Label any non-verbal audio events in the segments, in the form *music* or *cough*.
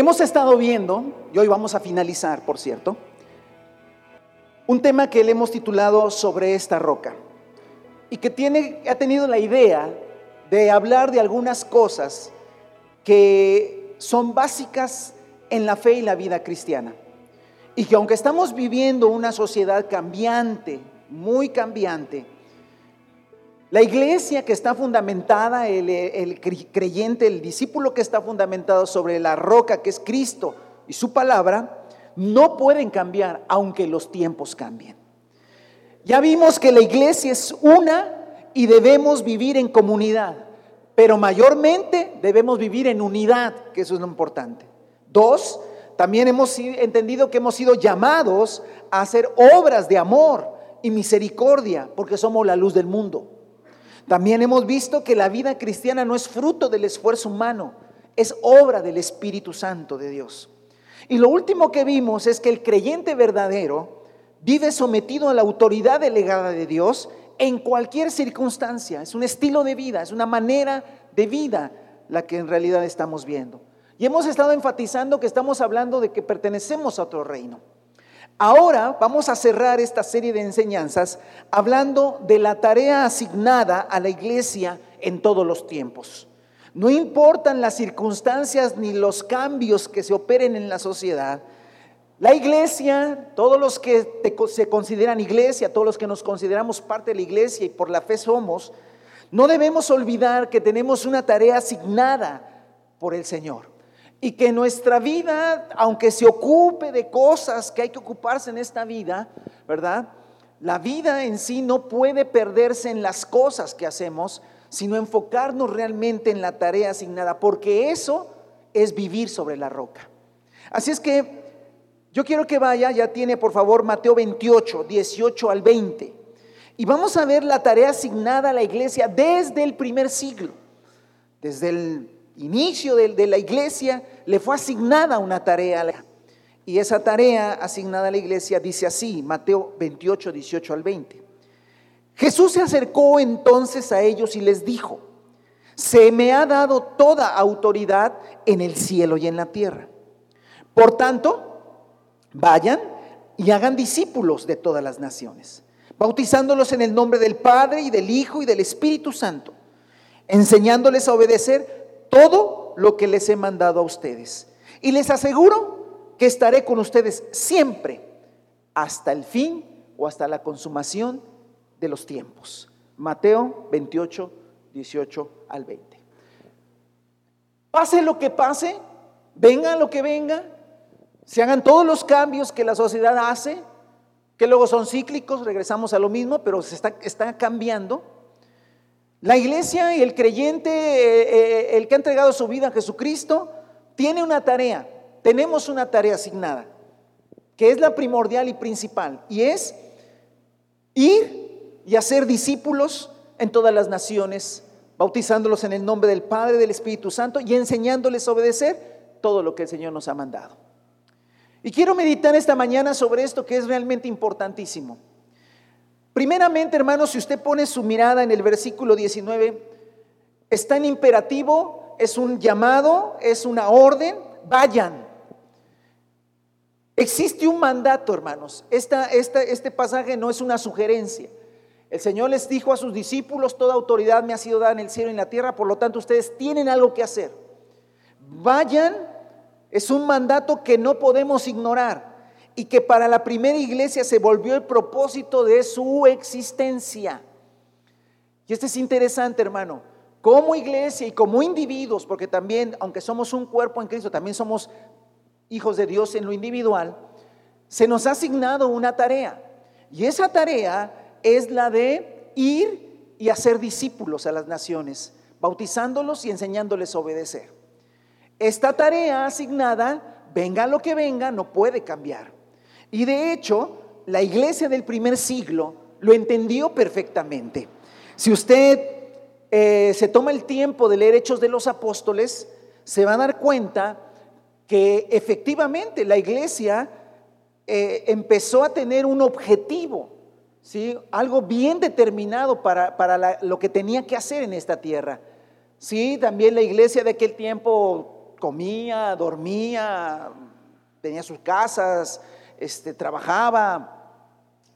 Hemos estado viendo, y hoy vamos a finalizar, por cierto, un tema que le hemos titulado sobre esta roca y que tiene, ha tenido la idea de hablar de algunas cosas que son básicas en la fe y la vida cristiana. Y que aunque estamos viviendo una sociedad cambiante, muy cambiante, la iglesia que está fundamentada, el, creyente, el discípulo que está fundamentado sobre la roca que es Cristo y su palabra, no pueden cambiar aunque los tiempos cambien. Ya vimos que la iglesia es una y debemos vivir en comunidad, pero mayormente debemos vivir en unidad, que eso es lo importante. Dos, también hemos entendido que hemos sido llamados a hacer obras de amor y misericordia, porque somos la luz del mundo. También hemos visto que la vida cristiana no es fruto del esfuerzo humano, es obra del Espíritu Santo de Dios. Y lo último que vimos es que el creyente verdadero vive sometido a la autoridad delegada de Dios en cualquier circunstancia. Es un estilo de vida, es una manera de vida la que en realidad estamos viendo. Y hemos estado enfatizando que estamos hablando de que pertenecemos a otro reino. Ahora vamos a cerrar esta serie de enseñanzas hablando de la tarea asignada a la iglesia en todos los tiempos. No importan las circunstancias ni los cambios que se operen en la sociedad. La iglesia, todos los que se consideran iglesia, todos los que nos consideramos parte de la iglesia y por la fe somos, no debemos olvidar que tenemos una tarea asignada por el Señor y que nuestra vida, aunque se ocupe de cosas que hay que ocuparse en esta vida, ¿verdad? La vida en sí no puede perderse en las cosas que hacemos, sino enfocarnos realmente en la tarea asignada, porque eso es vivir sobre la roca. Así es que yo quiero que vaya, ya tiene por favor Mateo 28, 18 al 20, y vamos a ver la tarea asignada a la iglesia desde el primer siglo, desde el inicio de, la iglesia le fue asignada una tarea. Y esa tarea asignada a la iglesia dice así, Mateo 28, 18 al 20. Jesús se acercó entonces a ellos y les dijo, se me ha dado toda autoridad en el cielo y en la tierra. Por tanto, vayan y hagan discípulos de todas las naciones, bautizándolos en el nombre del Padre y del Hijo y del Espíritu Santo, enseñándoles a obedecer todo lo que les he mandado a ustedes. Y les aseguro que estaré con ustedes siempre, hasta el fin o hasta la consumación de los tiempos. Mateo 28, 18 al 20. Pase lo que pase, venga lo que venga, se hagan todos los cambios que la sociedad hace, que luego son cíclicos, regresamos a lo mismo, pero se está, cambiando. La iglesia y el creyente, eh, eh, el que ha entregado su vida a Jesucristo, tiene una tarea, tenemos una tarea asignada, que es la primordial y principal, y es ir y hacer discípulos en todas las naciones, bautizándolos en el nombre del Padre, del Espíritu Santo y enseñándoles a obedecer todo lo que el Señor nos ha mandado. Y quiero meditar esta mañana sobre esto que es realmente importantísimo. Primeramente, hermanos, si usted pone su mirada en el versículo 19, está en imperativo, es un llamado, es una orden, vayan. Existe un mandato, hermanos. este pasaje no es una sugerencia. El Señor les dijo a sus discípulos, toda autoridad me ha sido dada en el cielo y en la tierra, por lo tanto ustedes tienen algo que hacer. Vayan, es un mandato que no podemos ignorar y que para la primera iglesia se volvió el propósito de su existencia. Y esto es interesante, hermano. Como iglesia y como individuos, porque también, aunque somos un cuerpo en Cristo, también somos hijos de Dios en lo individual, se nos ha asignado una tarea. Y esa tarea es la de ir y hacer discípulos a las naciones, bautizándolos y enseñándoles a obedecer. Esta tarea asignada, venga lo que venga, no puede cambiar. Y de hecho, la iglesia del primer siglo lo entendió perfectamente. Si usted eh, se toma el tiempo de leer Hechos de los Apóstoles, se va a dar cuenta que efectivamente la iglesia eh, empezó a tener un objetivo, ¿sí? algo bien determinado para, lo que tenía que hacer en esta tierra. Sí, también la iglesia de aquel tiempo comía, dormía, tenía sus casas, este, trabajaba,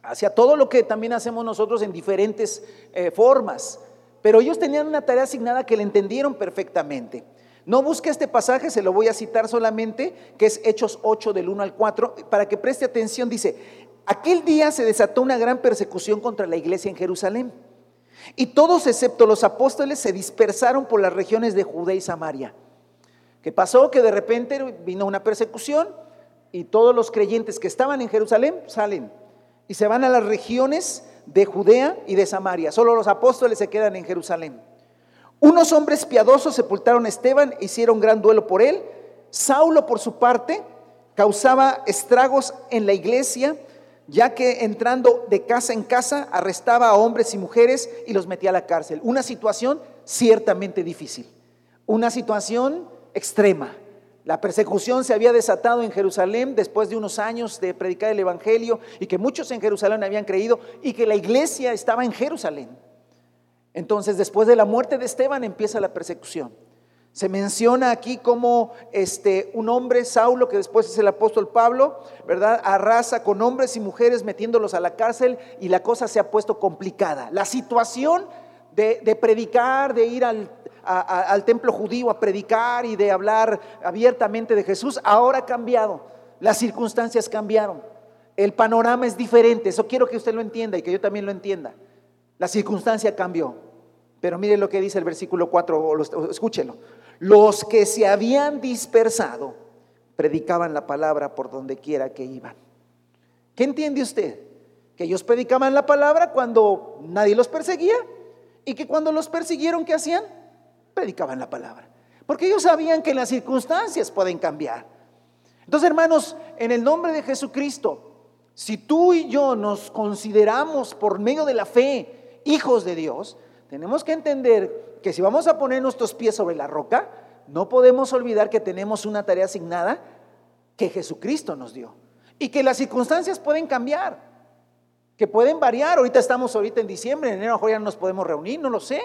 hacía todo lo que también hacemos nosotros en diferentes eh, formas. Pero ellos tenían una tarea asignada que le entendieron perfectamente. No busque este pasaje, se lo voy a citar solamente, que es Hechos 8 del 1 al 4, para que preste atención. Dice, aquel día se desató una gran persecución contra la iglesia en Jerusalén. Y todos excepto los apóstoles se dispersaron por las regiones de Judea y Samaria. ¿Qué pasó? Que de repente vino una persecución y todos los creyentes que estaban en Jerusalén salen y se van a las regiones de Judea y de Samaria. Solo los apóstoles se quedan en Jerusalén. Unos hombres piadosos sepultaron a Esteban e hicieron gran duelo por él. Saulo, por su parte, causaba estragos en la iglesia, ya que entrando de casa en casa arrestaba a hombres y mujeres y los metía a la cárcel. Una situación ciertamente difícil, una situación extrema. La persecución se había desatado en Jerusalén después de unos años de predicar el Evangelio y que muchos en Jerusalén habían creído y que la iglesia estaba en Jerusalén. Entonces, después de la muerte de Esteban empieza la persecución. Se menciona aquí como este, un hombre, Saulo, que después es el apóstol Pablo, ¿verdad? Arrasa con hombres y mujeres metiéndolos a la cárcel y la cosa se ha puesto complicada. La situación de, de predicar, de ir al al templo judío a predicar y de hablar abiertamente de Jesús, ahora ha cambiado. Las circunstancias cambiaron. El panorama es diferente. Eso quiero que usted lo entienda y que yo también lo entienda. La circunstancia cambió. Pero mire lo que dice el versículo 4, escúchelo. Los que se habían dispersado predicaban la palabra por donde quiera que iban. ¿Qué entiende usted? Que ellos predicaban la palabra cuando nadie los perseguía y que cuando los persiguieron, ¿qué hacían? Predicaban la palabra. Porque ellos sabían que las circunstancias pueden cambiar. Entonces, hermanos, en el nombre de Jesucristo, si tú y yo nos consideramos por medio de la fe hijos de Dios, tenemos que entender que si vamos a poner nuestros pies sobre la roca, no podemos olvidar que tenemos una tarea asignada que Jesucristo nos dio. Y que las circunstancias pueden cambiar, que pueden variar. Ahorita estamos ahorita en diciembre, en enero ya no nos podemos reunir, no lo sé.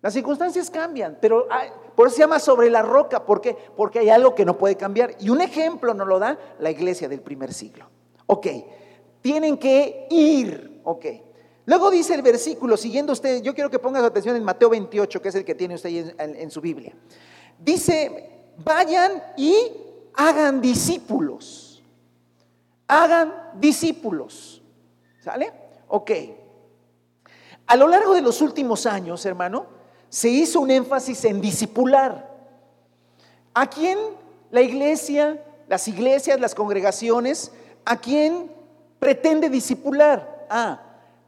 Las circunstancias cambian, pero por eso se llama sobre la roca, ¿por qué? Porque hay algo que no puede cambiar. Y un ejemplo nos lo da la iglesia del primer siglo. Ok, tienen que ir, ok. Luego dice el versículo, siguiendo usted, yo quiero que ponga su atención en Mateo 28, que es el que tiene usted en, en su Biblia. Dice, vayan y hagan discípulos. Hagan discípulos. ¿Sale? Ok. A lo largo de los últimos años, hermano, se hizo un énfasis en discipular. ¿A quién la iglesia, las iglesias, las congregaciones, a quién pretende discipular? Ah,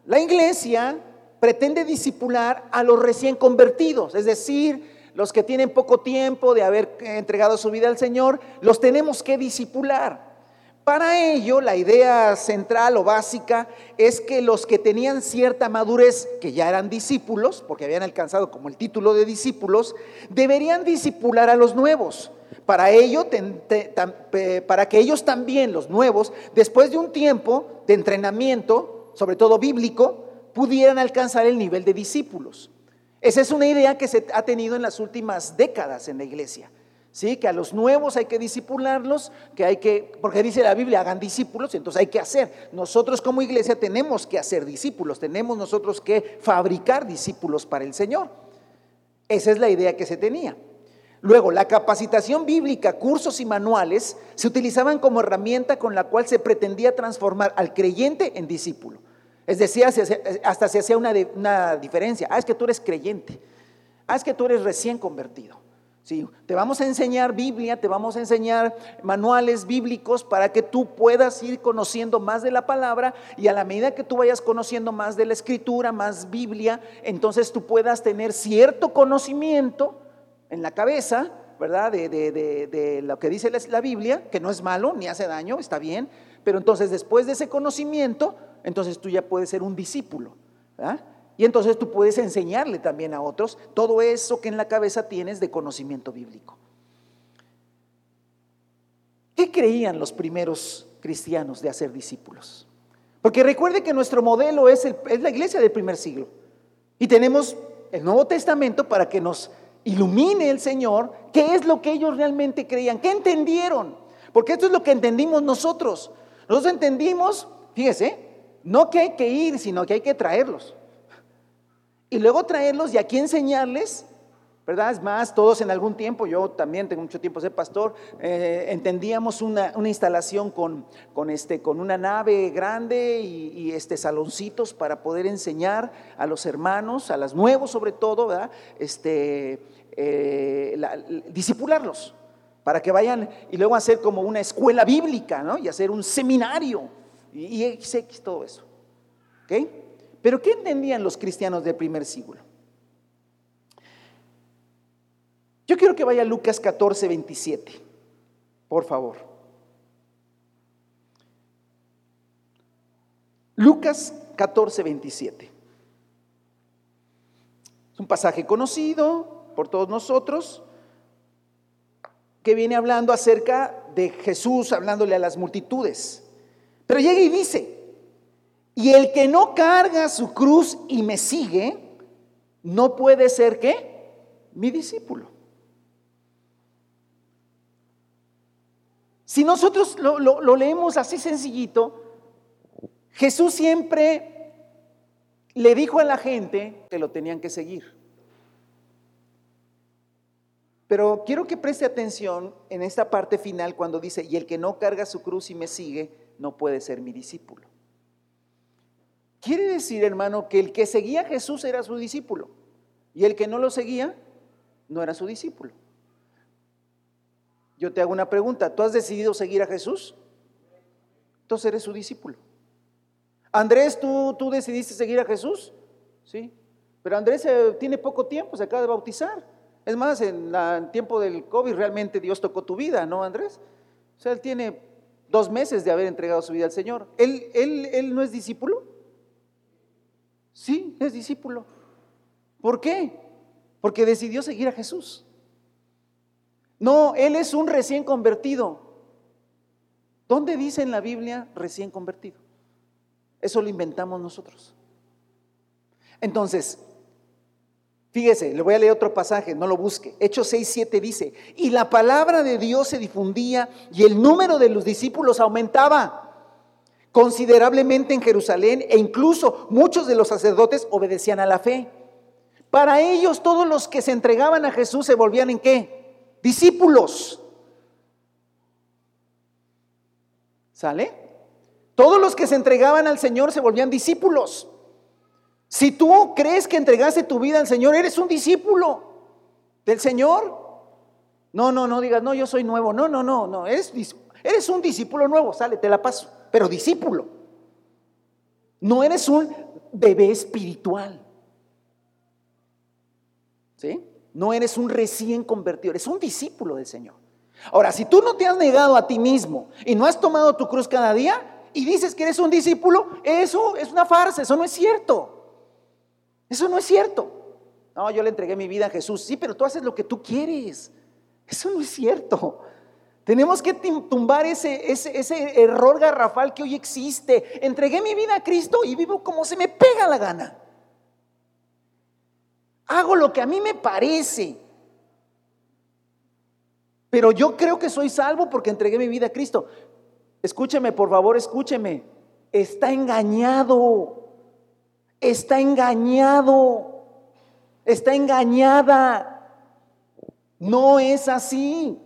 la iglesia pretende discipular a los recién convertidos, es decir, los que tienen poco tiempo de haber entregado su vida al Señor, los tenemos que discipular. Para ello, la idea central o básica es que los que tenían cierta madurez, que ya eran discípulos, porque habían alcanzado como el título de discípulos, deberían discipular a los nuevos. Para ello, para que ellos también, los nuevos, después de un tiempo de entrenamiento, sobre todo bíblico, pudieran alcanzar el nivel de discípulos. Esa es una idea que se ha tenido en las últimas décadas en la iglesia. ¿Sí? Que a los nuevos hay que disipularlos, que hay que, porque dice la Biblia, hagan discípulos, entonces hay que hacer. Nosotros como iglesia tenemos que hacer discípulos, tenemos nosotros que fabricar discípulos para el Señor. Esa es la idea que se tenía. Luego, la capacitación bíblica, cursos y manuales se utilizaban como herramienta con la cual se pretendía transformar al creyente en discípulo. Es decir, hasta se hacía una, una diferencia. Ah, es que tú eres creyente. Ah, es que tú eres recién convertido te vamos a enseñar Biblia, te vamos a enseñar manuales bíblicos para que tú puedas ir conociendo más de la palabra y a la medida que tú vayas conociendo más de la escritura, más Biblia, entonces tú puedas tener cierto conocimiento en la cabeza, ¿verdad? De, lo que dice la Biblia, que no es malo ni hace daño, está bien, pero entonces después de ese conocimiento, entonces tú ya puedes ser un discípulo. ¿verdad? Y entonces tú puedes enseñarle también a otros todo eso que en la cabeza tienes de conocimiento bíblico. ¿Qué creían los primeros cristianos de hacer discípulos? Porque recuerde que nuestro modelo es, es la iglesia del primer siglo. Y tenemos el Nuevo Testamento para que nos ilumine el Señor qué es lo que ellos realmente creían, qué entendieron. Porque esto es lo que entendimos nosotros. Nosotros entendimos, fíjese, no que hay que ir, sino que hay que traerlos. Y luego traerlos y aquí enseñarles ¿verdad? Es más, todos en algún tiempo, yo también tengo mucho tiempo ser pastor, eh, entendíamos una, instalación con, con, este, con una nave grande y, este, saloncitos para poder enseñar a los hermanos, a los nuevos sobre todo, ¿verdad? Este, eh, disipularlos para que vayan y luego hacer como una escuela bíblica, ¿no? Y hacer un seminario y, y todo eso. ¿Ok? Pero ¿qué entendían los cristianos del primer siglo? Yo quiero que vaya a Lucas 14, 27, por favor. Lucas 14, 27. Es un pasaje conocido por todos nosotros que viene hablando acerca de Jesús, hablándole a las multitudes. Pero llega y dice, y el que no carga su cruz y me sigue, no puede ser qué? Mi discípulo. Si nosotros lo, leemos así sencillito, Jesús siempre le dijo a la gente que lo tenían que seguir. Pero quiero que preste atención en esta parte final cuando dice, y el que no carga su cruz y me sigue, no puede ser mi discípulo. Quiere decir, hermano, que el que seguía a Jesús era su discípulo y el que no lo seguía no era su discípulo. Yo te hago una pregunta, ¿tú has decidido seguir a Jesús? Entonces eres su discípulo. Andrés, ¿tú, tú decidiste seguir a Jesús? Sí. Pero Andrés eh, tiene poco tiempo, se acaba de bautizar. Es más, en el tiempo del COVID realmente Dios tocó tu vida, ¿no, Andrés? O sea, él tiene dos meses de haber entregado su vida al Señor. ¿Él, él, él no es discípulo? Sí, es discípulo. ¿Por qué? Porque decidió seguir a Jesús. No, él es un recién convertido. ¿Dónde dice en la Biblia recién convertido? Eso lo inventamos nosotros. Entonces, fíjese, le voy a leer otro pasaje, no lo busque. Hechos 6, 7 dice, y la palabra de Dios se difundía y el número de los discípulos aumentaba considerablemente en Jerusalén e incluso muchos de los sacerdotes obedecían a la fe. Para ellos todos los que se entregaban a Jesús se volvían en qué? discípulos. ¿Sale? Todos los que se entregaban al Señor se volvían discípulos. Si tú crees que entregaste tu vida al Señor, eres un discípulo del Señor. No, no, no digas, no, yo soy nuevo. No, no, no, no, eres, eres un discípulo nuevo, sale, te la paso, pero discípulo. No eres un bebé espiritual. ¿Sí? No eres un recién convertido, eres un discípulo del Señor. Ahora, si tú no te has negado a ti mismo y no has tomado tu cruz cada día y dices que eres un discípulo, eso es una farsa, eso no es cierto. Eso no es cierto. No, yo le entregué mi vida a Jesús. Sí, pero tú haces lo que tú quieres. Eso no es cierto. Tenemos que tumbar ese, ese, ese error garrafal que hoy existe. Entregué mi vida a Cristo y vivo como se me pega la gana. Hago lo que a mí me parece. Pero yo creo que soy salvo porque entregué mi vida a Cristo. Escúcheme, por favor, escúcheme. Está engañado. Está engañado. Está engañada. No es así.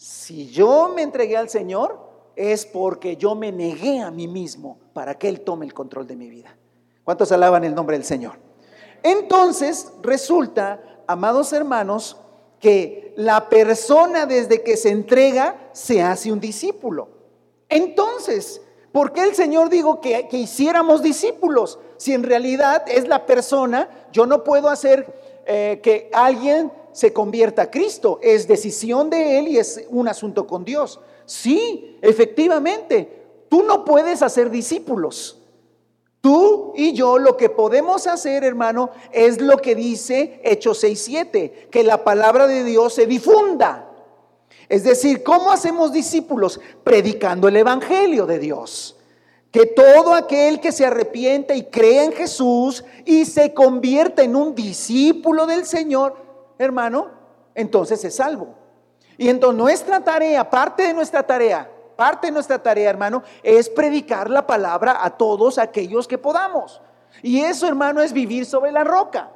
Si yo me entregué al Señor, es porque yo me negué a mí mismo para que Él tome el control de mi vida. ¿Cuántos alaban el nombre del Señor? Entonces resulta, amados hermanos, que la persona desde que se entrega se hace un discípulo. Entonces, ¿por qué el Señor dijo que, hiciéramos discípulos? Si en realidad es la persona, yo no puedo hacer eh, que alguien se convierta a Cristo, es decisión de Él y es un asunto con Dios. Sí, efectivamente, tú no puedes hacer discípulos. Tú y yo lo que podemos hacer, hermano, es lo que dice Hechos 6.7, que la palabra de Dios se difunda. Es decir, ¿cómo hacemos discípulos? Predicando el Evangelio de Dios. que todo aquel que se arrepiente y cree en Jesús y se convierta en un discípulo del Señor, hermano, entonces es salvo. Y entonces nuestra tarea, parte de nuestra tarea, parte de nuestra tarea, hermano, es predicar la palabra a todos aquellos que podamos. Y eso, hermano, es vivir sobre la roca.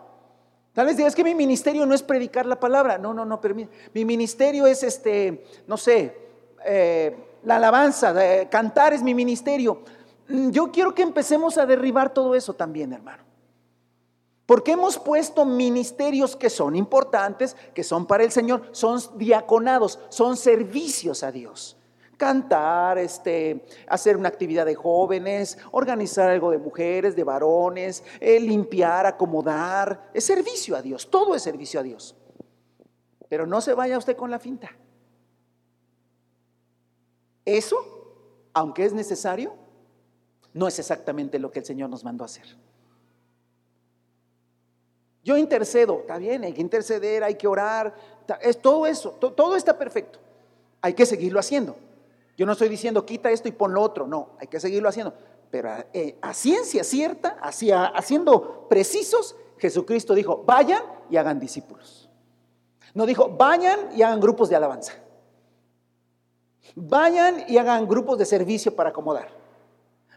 Tal vez digas que mi ministerio no es predicar la palabra. No, no, no, pero mi, ministerio es este, no sé, eh, la alabanza, cantar es mi ministerio. Mm, yo quiero que empecemos a derribar todo eso también, hermano. Porque hemos puesto ministerios que son importantes, que son para el Señor, son diaconados, son servicios a Dios. Cantar, este, hacer una actividad de jóvenes, organizar algo de mujeres, de varones, eh, limpiar, acomodar, es servicio a Dios, todo es servicio a Dios. Pero no se vaya usted con la finta. Eso, aunque es necesario, no es exactamente lo que el Señor nos mandó a hacer. Yo intercedo, está bien, hay que interceder, hay que orar, es todo eso, todo está perfecto. Hay que seguirlo haciendo. Yo no estoy diciendo quita esto y pon lo otro, no, hay que seguirlo haciendo. Pero eh, a, ciencia cierta, hacia, haciendo precisos, Jesucristo dijo, vayan y hagan discípulos. No dijo, vayan y hagan grupos de alabanza. Vayan y hagan grupos de servicio para acomodar.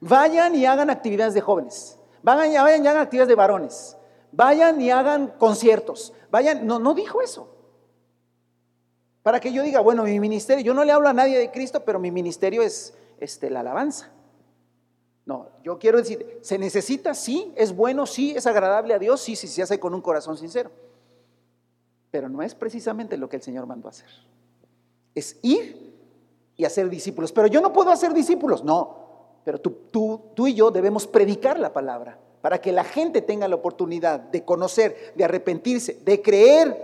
Vayan y hagan actividades de jóvenes. Vayan y, hagan actividades de varones. Vayan y hagan conciertos. Vayan, no, no dijo eso. Para que yo diga, bueno, mi ministerio, yo no le hablo a nadie de Cristo, pero mi ministerio es este, la alabanza. No, yo quiero decir, se necesita, sí, es bueno, sí, es agradable a Dios, sí, sí, se hace con un corazón sincero. Pero no es precisamente lo que el Señor mandó a hacer. Es ir y hacer discípulos. Pero yo no puedo hacer discípulos, no. Pero tú, tú, tú y yo debemos predicar la palabra para que la gente tenga la oportunidad de conocer, de arrepentirse, de creer,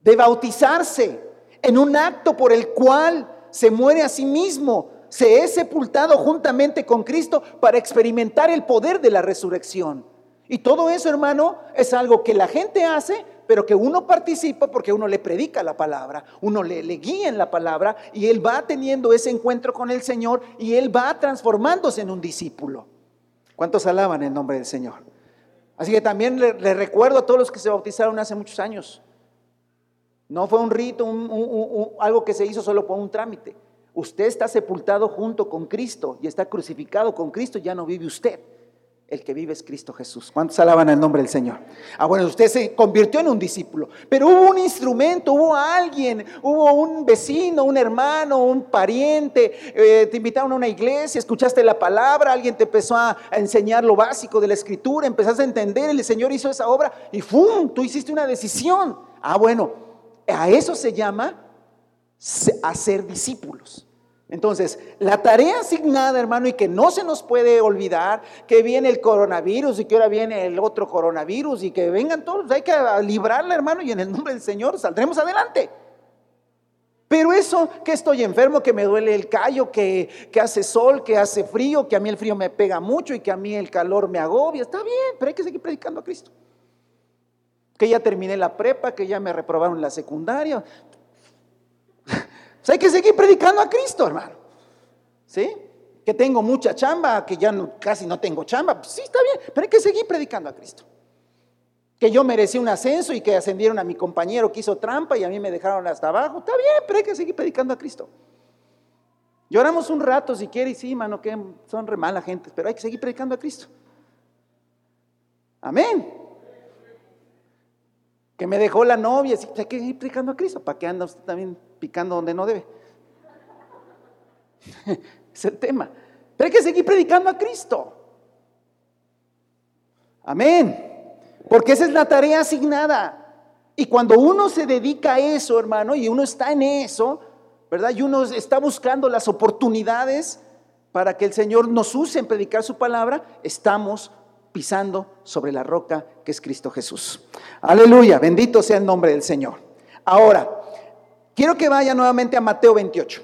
de bautizarse en un acto por el cual se muere a sí mismo, se es sepultado juntamente con Cristo para experimentar el poder de la resurrección. Y todo eso, hermano, es algo que la gente hace pero que uno participa porque uno le predica la palabra, uno le, le, guía en la palabra y él va teniendo ese encuentro con el Señor y él va transformándose en un discípulo. ¿Cuántos alaban el nombre del Señor? Así que también le, recuerdo a todos los que se bautizaron hace muchos años. No fue un rito, algo que se hizo solo por un trámite. Usted está sepultado junto con Cristo y está crucificado con Cristo, ya no vive usted el que vive es Cristo Jesús. ¿Cuántos alaban el nombre del Señor? Ah, bueno, usted se convirtió en un discípulo, pero hubo un instrumento, hubo alguien, hubo un vecino, un hermano, un pariente, eh, te invitaron a una iglesia, escuchaste la palabra, alguien te empezó a, enseñar lo básico de la escritura, empezaste a entender, el Señor hizo esa obra y ¡fum! Tú hiciste una decisión. Ah, bueno, a eso se llama hacer discípulos. Entonces, la tarea asignada, hermano, y que no se nos puede olvidar, que viene el coronavirus y que ahora viene el otro coronavirus y que vengan todos, hay que librarla, hermano, y en el nombre del Señor saldremos adelante. Pero eso, que estoy enfermo, que me duele el callo, que, que hace sol, que hace frío, que a mí el frío me pega mucho y que a mí el calor me agobia, está bien, pero hay que seguir predicando a Cristo. Que ya terminé la prepa, que ya me reprobaron la secundaria, hay que seguir predicando a Cristo, hermano. ¿Sí? Que tengo mucha chamba, que ya casi no tengo chamba. Pues sí, está bien, pero hay que seguir predicando a Cristo. Que yo merecí un ascenso y que ascendieron a mi compañero que hizo trampa y a mí me dejaron hasta abajo. Está bien, pero hay que seguir predicando a Cristo. Lloramos un rato si quiere y sí, mano, que son re mala gente, pero hay que seguir predicando a Cristo. Amén. Que me dejó la novia, sí, hay que seguir predicando a Cristo. ¿Para qué anda usted también picando donde no debe. *laughs* es el tema. Pero hay que seguir predicando a Cristo. Amén. Porque esa es la tarea asignada. Y cuando uno se dedica a eso, hermano, y uno está en eso, ¿verdad? Y uno está buscando las oportunidades para que el Señor nos use en predicar su palabra, estamos pisando sobre la roca que es Cristo Jesús. Aleluya, bendito sea el nombre del Señor. Ahora, Quiero que vaya nuevamente a Mateo 28.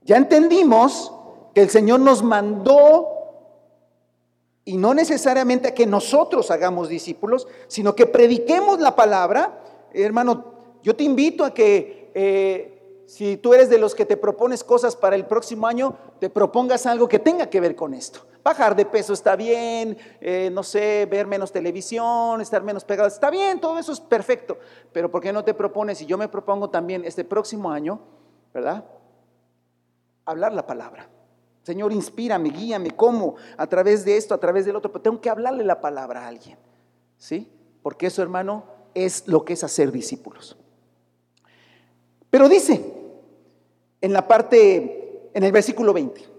Ya entendimos que el Señor nos mandó y no necesariamente a que nosotros hagamos discípulos, sino que prediquemos la palabra. Hermano, yo te invito a que eh, si tú eres de los que te propones cosas para el próximo año, te propongas algo que tenga que ver con esto. Bajar de peso está bien, eh, no sé, ver menos televisión, estar menos pegado, está bien, todo eso es perfecto. Pero ¿por qué no te propones? Y yo me propongo también este próximo año, ¿verdad? Hablar la palabra. Señor, inspírame, guíame, ¿cómo? A través de esto, a través del otro, pero tengo que hablarle la palabra a alguien, ¿sí? Porque eso, hermano, es lo que es hacer discípulos. Pero dice en la parte, en el versículo 20,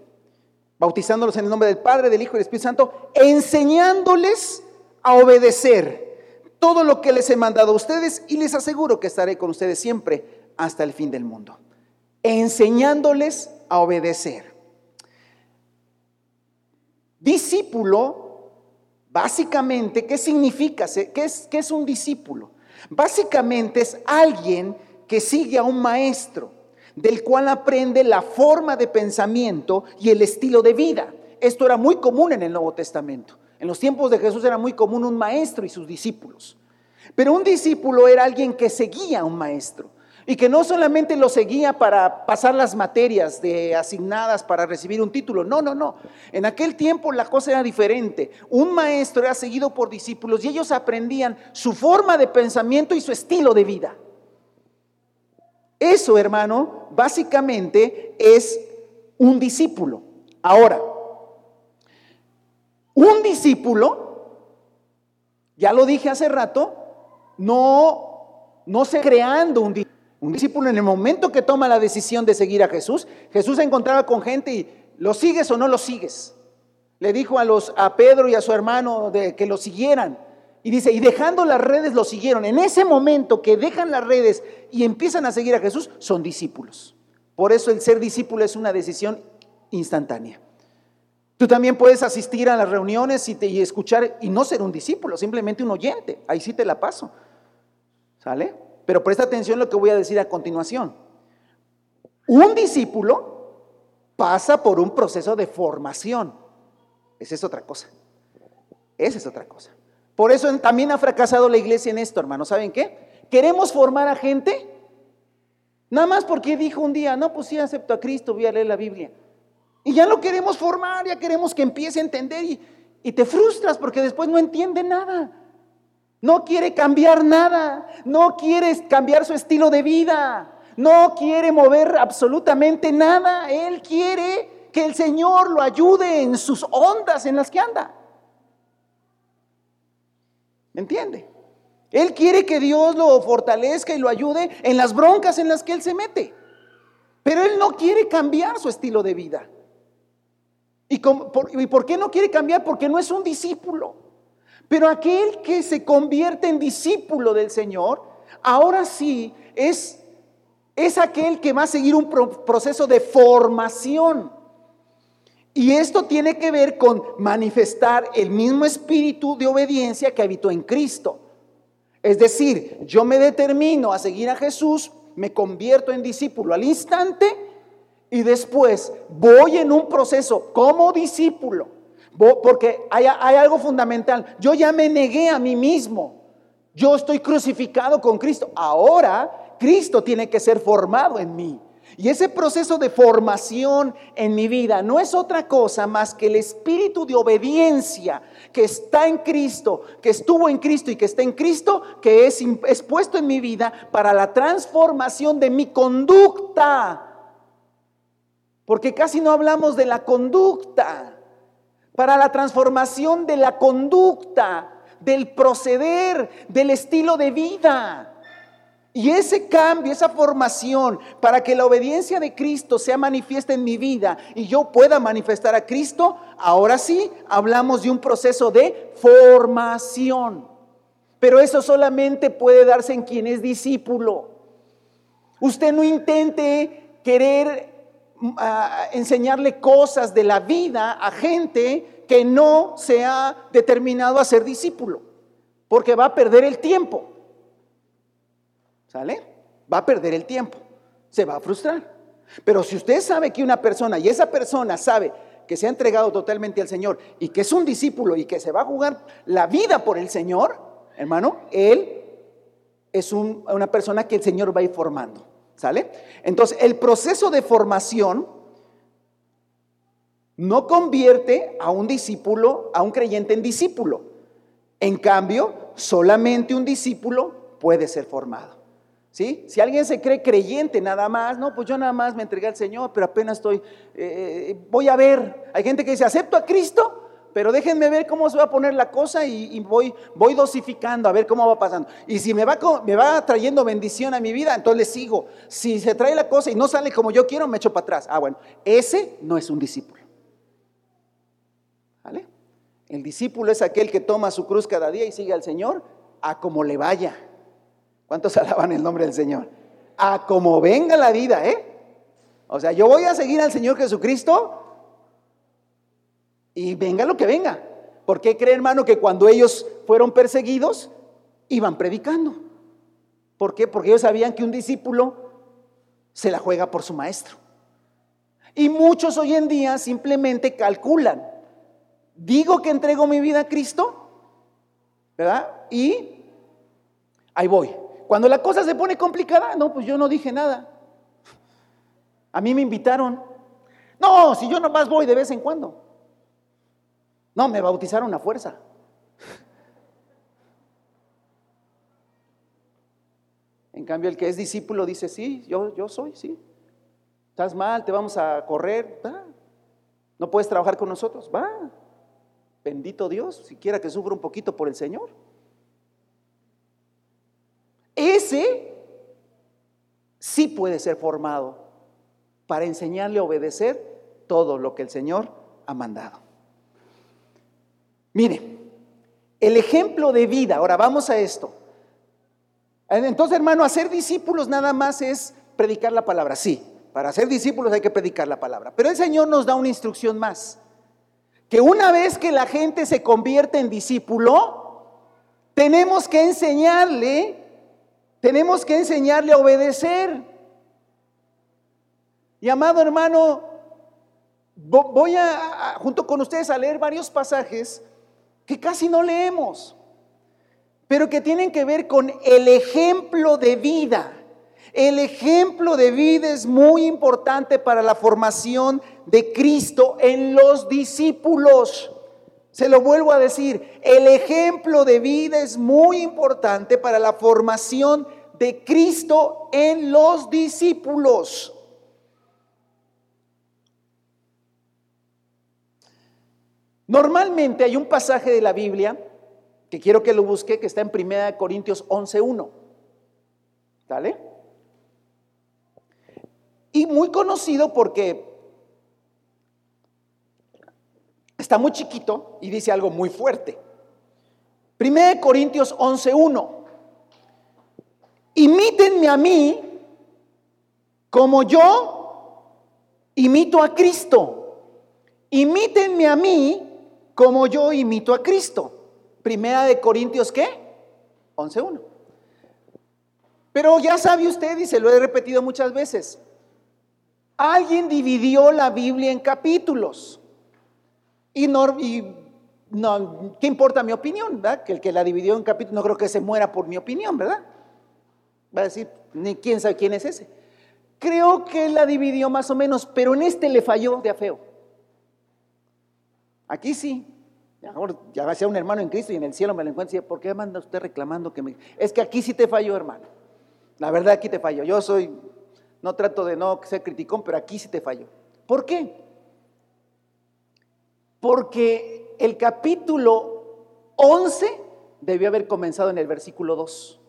bautizándolos en el nombre del Padre, del Hijo y del Espíritu Santo, enseñándoles a obedecer todo lo que les he mandado a ustedes y les aseguro que estaré con ustedes siempre hasta el fin del mundo. Enseñándoles a obedecer. Discípulo, básicamente, ¿qué significa? ¿Qué es, qué es un discípulo? Básicamente es alguien que sigue a un maestro, del cual aprende la forma de pensamiento y el estilo de vida. Esto era muy común en el Nuevo Testamento. En los tiempos de Jesús era muy común un maestro y sus discípulos. Pero un discípulo era alguien que seguía a un maestro y que no solamente lo seguía para pasar las materias de asignadas para recibir un título. No, no, no. En aquel tiempo la cosa era diferente. Un maestro era seguido por discípulos y ellos aprendían su forma de pensamiento y su estilo de vida. Eso, hermano, básicamente es un discípulo. Ahora, un discípulo, ya lo dije hace rato, no, no se creando un discípulo. Un discípulo en el momento que toma la decisión de seguir a Jesús, Jesús se encontraba con gente y lo sigues o no lo sigues. Le dijo a los a Pedro y a su hermano de que lo siguieran. Y dice, y dejando las redes lo siguieron. En ese momento que dejan las redes y empiezan a seguir a Jesús, son discípulos. Por eso el ser discípulo es una decisión instantánea. Tú también puedes asistir a las reuniones y, y escuchar y no ser un discípulo, simplemente un oyente. Ahí sí te la paso. ¿Sale? Pero presta atención a lo que voy a decir a continuación. Un discípulo pasa por un proceso de formación. Esa es otra cosa. Esa es otra cosa. Por eso también ha fracasado la iglesia en esto, hermano. ¿Saben qué? Queremos formar a gente. Nada más porque dijo un día, no, pues sí, acepto a Cristo, voy a leer la Biblia. Y ya lo queremos formar, ya queremos que empiece a entender y, y te frustras porque después no entiende nada. No quiere cambiar nada, no quiere cambiar su estilo de vida, no quiere mover absolutamente nada. Él quiere que el Señor lo ayude en sus ondas en las que anda. ¿Me entiende? Él quiere que Dios lo fortalezca y lo ayude en las broncas en las que él se mete. Pero él no quiere cambiar su estilo de vida. ¿Y, por, qué no quiere cambiar? Porque no es un discípulo. Pero aquel que se convierte en discípulo del Señor, ahora sí es, es aquel que va a seguir un proceso de formación. Y esto tiene que ver con manifestar el mismo espíritu de obediencia que habitó en Cristo. Es decir, yo me determino a seguir a Jesús, me convierto en discípulo al instante y después voy en un proceso como discípulo. Porque hay, hay algo fundamental. Yo ya me negué a mí mismo. Yo estoy crucificado con Cristo. Ahora Cristo tiene que ser formado en mí. Y ese proceso de formación en mi vida no es otra cosa más que el espíritu de obediencia que está en Cristo, que estuvo en Cristo y que está en Cristo, que es, puesto en mi vida para la transformación de mi conducta. Porque casi no hablamos de la conducta, para la transformación de la conducta, del proceder, del estilo de vida. Y ese cambio, esa formación, para que la obediencia de Cristo sea manifiesta en mi vida y yo pueda manifestar a Cristo, ahora sí hablamos de un proceso de formación. Pero eso solamente puede darse en quien es discípulo. Usted no intente querer mm, enseñarle cosas de la vida a gente que no se ha determinado a ser discípulo, porque va a perder el tiempo. ¿Sale? Va a perder el tiempo, se va a frustrar. Pero si usted sabe que una persona y esa persona sabe que se ha entregado totalmente al Señor y que es un discípulo y que se va a jugar la vida por el Señor, hermano, él es una persona que el Señor va a ir formando. ¿Sale? Entonces, el proceso de formación no convierte a un discípulo, a un creyente en discípulo. En cambio, solamente un discípulo puede ser formado. ¿Sí? Si alguien se cree creyente nada más, no, pues yo nada más me entregué al Señor, pero apenas estoy, eh, voy a ver. Hay gente que dice, acepto a Cristo, pero déjenme ver cómo se va a poner la cosa y, voy, voy dosificando a ver cómo va pasando. Y si me va, me va trayendo bendición a mi vida, entonces le sigo. Si se trae la cosa y no sale como yo quiero, me echo para atrás. Ah, bueno, ese no es un discípulo. ¿Vale? El discípulo es aquel que toma su cruz cada día y sigue al Señor a como le vaya. ¿Cuántos *laughs* alaban el nombre del Señor? A como venga la vida, ¿eh? O sea, yo voy a seguir al Señor Jesucristo y venga lo que venga. ¿Por qué cree, hermano, que cuando ellos fueron perseguidos, iban predicando? ¿Por qué? Porque ellos sabían que un discípulo se la juega por su maestro. Y muchos hoy en día simplemente calculan. Digo que entrego mi vida a Cristo, ¿verdad? Y ahí voy. Cuando la cosa se pone complicada, no, pues yo no dije nada. A mí me invitaron. No, si yo nomás voy de vez en cuando. No, me bautizaron a fuerza. En cambio, el que es discípulo dice, sí, yo, yo soy, sí. Estás mal, te vamos a correr. No puedes trabajar con nosotros. Va. Bendito Dios, siquiera que sufra un poquito por el Señor. Ese sí puede ser formado para enseñarle a obedecer todo lo que el Señor ha mandado. Mire, el ejemplo de vida, ahora vamos a esto. Entonces, hermano, hacer discípulos nada más es predicar la palabra. Sí, para ser discípulos hay que predicar la palabra. Pero el Señor nos da una instrucción más. Que una vez que la gente se convierte en discípulo, tenemos que enseñarle tenemos que enseñarle a obedecer. Y amado hermano, voy a, junto con ustedes a leer varios pasajes que casi no leemos, pero que tienen que ver con el ejemplo de vida. El ejemplo de vida es muy importante para la formación de Cristo en los discípulos. Se lo vuelvo a decir, el ejemplo de vida es muy importante para la formación de Cristo en los discípulos. Normalmente hay un pasaje de la Biblia que quiero que lo busque, que está en 1 Corintios 11.1. ¿Sale? Y muy conocido porque está muy chiquito y dice algo muy fuerte. 1 Corintios 11.1. Imítenme a mí como yo imito a Cristo. Imítenme a mí como yo imito a Cristo. Primera de Corintios, ¿qué? 11.1. Pero ya sabe usted, y se lo he repetido muchas veces, alguien dividió la Biblia en capítulos. Y, no, ¿qué importa mi opinión? ¿verdad? Que el que la dividió en capítulos no creo que se muera por mi opinión, ¿verdad? Va a decir, ni quién sabe quién es ese. Creo que la dividió más o menos, pero en este le falló de afeo. Aquí sí. Ya va a ser un hermano en Cristo y en el cielo me lo encuentro y ¿por qué manda usted reclamando que me... Es que aquí sí te falló, hermano. La verdad aquí te falló. Yo soy, no trato de no ser criticón, pero aquí sí te falló. ¿Por qué? Porque el capítulo 11 debió haber comenzado en el versículo 2,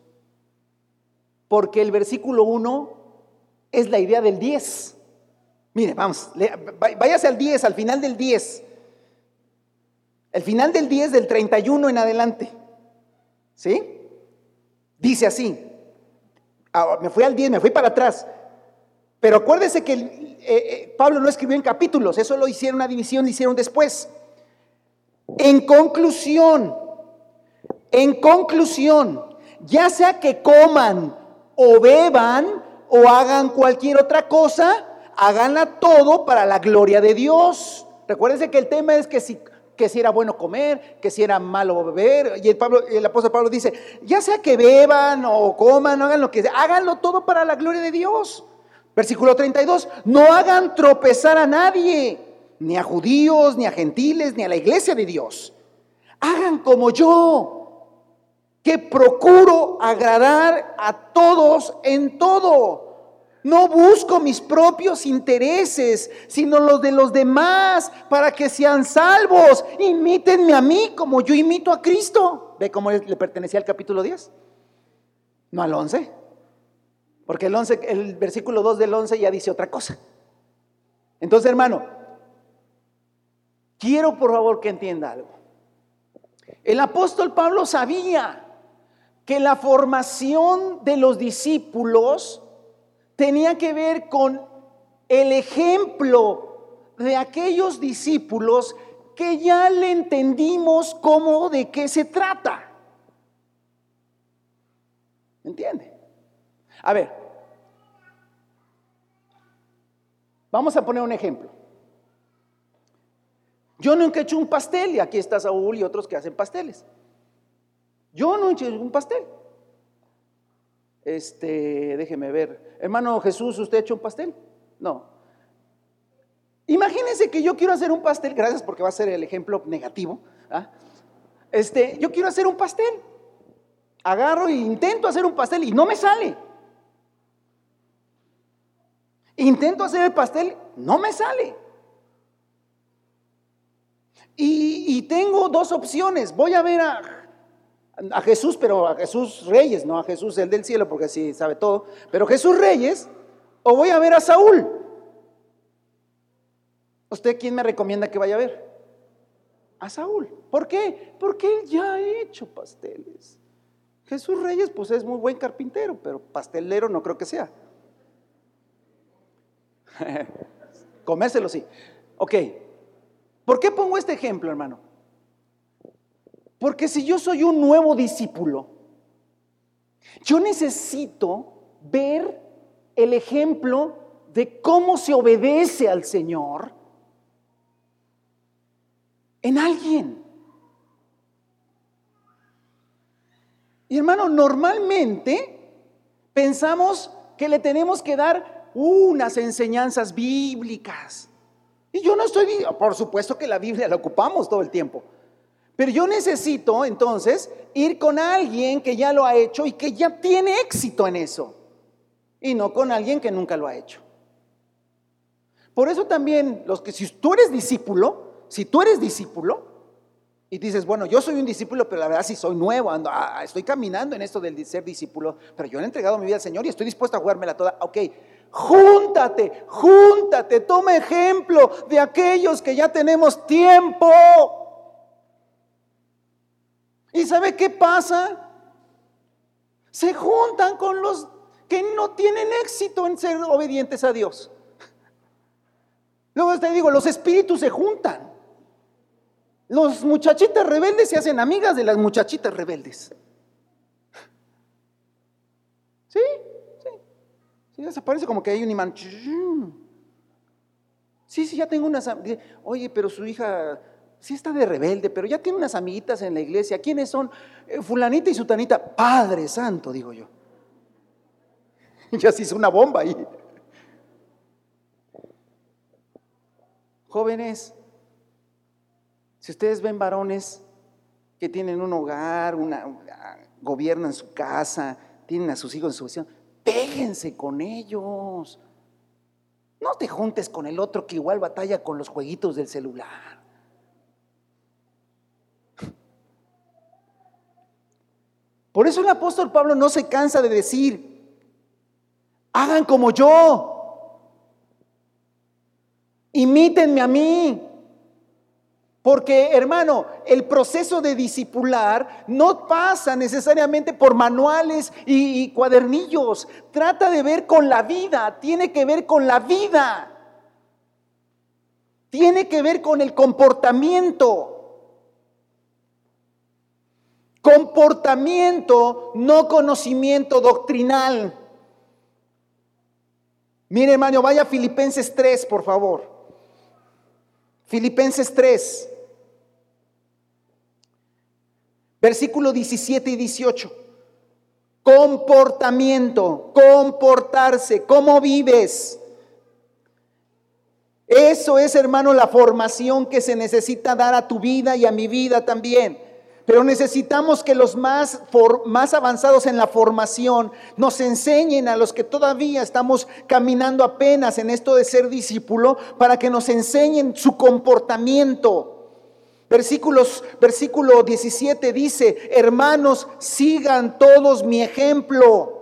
porque el versículo 1 es la idea del 10. Mire, vamos, váyase al 10, al final del 10. El final del 10 del 31 en adelante. ¿Sí? Dice así. Ah, me fui al 10, me fui para atrás. Pero acuérdese que eh, eh, Pablo no escribió en capítulos, eso lo hicieron una división, lo hicieron después. En conclusión, en conclusión, ya sea que coman o beban o hagan cualquier otra cosa, háganla todo para la gloria de Dios. Recuérdense que el tema es que si que si era bueno comer, que si era malo beber. Y el, Pablo, el apóstol Pablo dice, ya sea que beban o coman, hagan lo que sea, háganlo todo para la gloria de Dios. Versículo 32, no hagan tropezar a nadie, ni a judíos, ni a gentiles, ni a la iglesia de Dios. Hagan como yo, que procuro agradar a todos en todo. No busco mis propios intereses, sino los de los demás, para que sean salvos. Imítenme a mí como yo imito a Cristo. ¿Ve cómo le pertenecía al capítulo 10? No al 11. Porque el, 11, el versículo 2 del 11 ya dice otra cosa. Entonces, hermano, quiero por favor que entienda algo. El apóstol Pablo sabía que la formación de los discípulos tenía que ver con el ejemplo de aquellos discípulos que ya le entendimos cómo de qué se trata. ¿Entiende? A ver, vamos a poner un ejemplo. Yo nunca he hecho un pastel y aquí está Saúl y otros que hacen pasteles. Yo no he hecho un pastel. Este, déjeme ver. Hermano Jesús, ¿usted ha hecho un pastel? No. Imagínense que yo quiero hacer un pastel, gracias porque va a ser el ejemplo negativo. ¿ah? Este, yo quiero hacer un pastel. Agarro e intento hacer un pastel y no me sale. Intento hacer el pastel, no me sale. Y, tengo dos opciones. Voy a ver a, a, Jesús, pero a Jesús Reyes, no a Jesús el del cielo, porque así sabe todo. Pero Jesús Reyes, o voy a ver a Saúl. ¿Usted quién me recomienda que vaya a ver? A Saúl. ¿Por qué? Porque él ya ha hecho pasteles. Jesús Reyes, pues es muy buen carpintero, pero pastelero no creo que sea. *laughs* Comérselo sí. Ok. ¿Por qué pongo este ejemplo, hermano? Porque si yo soy un nuevo discípulo, yo necesito ver el ejemplo de cómo se obedece al Señor en alguien. Y hermano, normalmente pensamos que le tenemos que dar unas enseñanzas bíblicas. Y yo no estoy, por supuesto que la Biblia la ocupamos todo el tiempo. Pero yo necesito entonces ir con alguien que ya lo ha hecho y que ya tiene éxito en eso. Y no con alguien que nunca lo ha hecho. Por eso también, los que si tú eres discípulo, si tú eres discípulo, y dices, bueno, yo soy un discípulo, pero la verdad sí soy nuevo, ando, ah, estoy caminando en esto del ser discípulo, pero yo he entregado mi vida al Señor y estoy dispuesto a jugármela toda. Ok, Júntate, júntate, toma ejemplo de aquellos que ya tenemos tiempo. ¿Y sabe qué pasa? Se juntan con los que no tienen éxito en ser obedientes a Dios. Luego te digo, los espíritus se juntan. Los muchachitas rebeldes se hacen amigas de las muchachitas rebeldes. ¿Sí? Sí, desaparece como que hay un imán. Sí, sí, ya tengo unas. Oye, pero su hija sí está de rebelde, pero ya tiene unas amiguitas en la iglesia. ¿Quiénes son? Eh, fulanita y sutanita. Padre Santo, digo yo. *laughs* Ya se hizo una bomba ahí. Jóvenes, si ustedes ven varones que tienen un hogar, una, gobiernan su casa, tienen a sus hijos en su visión, péguense con ellos. No te juntes con el otro que igual batalla con los jueguitos del celular. Por eso el apóstol Pablo no se cansa de decir, hagan como yo, imítenme a mí. Porque, hermano, el proceso de discipular no pasa necesariamente por manuales y, cuadernillos. Trata de ver con la vida, tiene que ver con la vida. Tiene que ver con el comportamiento. Comportamiento, no conocimiento doctrinal. Mire, hermano, vaya a Filipenses 3, por favor. Filipenses 3. Versículo 17 y 18. Comportamiento, comportarse, cómo vives. Eso es, hermano, la formación que se necesita dar a tu vida y a mi vida también. Pero necesitamos que los más, más avanzados en la formación nos enseñen a los que todavía estamos caminando apenas en esto de ser discípulo, para que nos enseñen su comportamiento. Versículos, versículo 17 dice, hermanos, sigan todos mi ejemplo.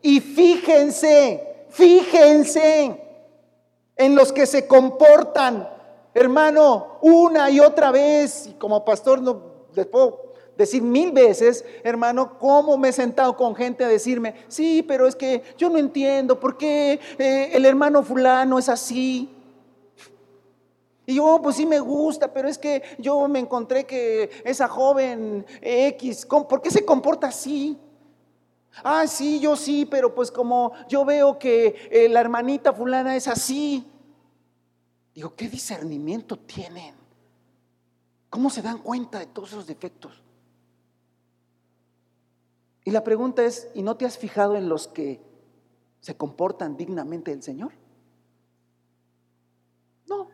Y fíjense, fíjense en los que se comportan, hermano, una y otra vez. Y como pastor no les puedo decir mil veces, hermano, cómo me he sentado con gente a decirme, sí, pero es que yo no entiendo por qué eh, el hermano fulano es así. Y yo, oh, pues sí me gusta, pero es que yo me encontré que esa joven X, ¿por qué se comporta así? Ah, sí, yo sí, pero pues como yo veo que eh, la hermanita fulana es así. Digo, ¿qué discernimiento tienen? ¿Cómo se dan cuenta de todos esos defectos? Y la pregunta es, ¿y no te has fijado en los que se comportan dignamente del Señor? No.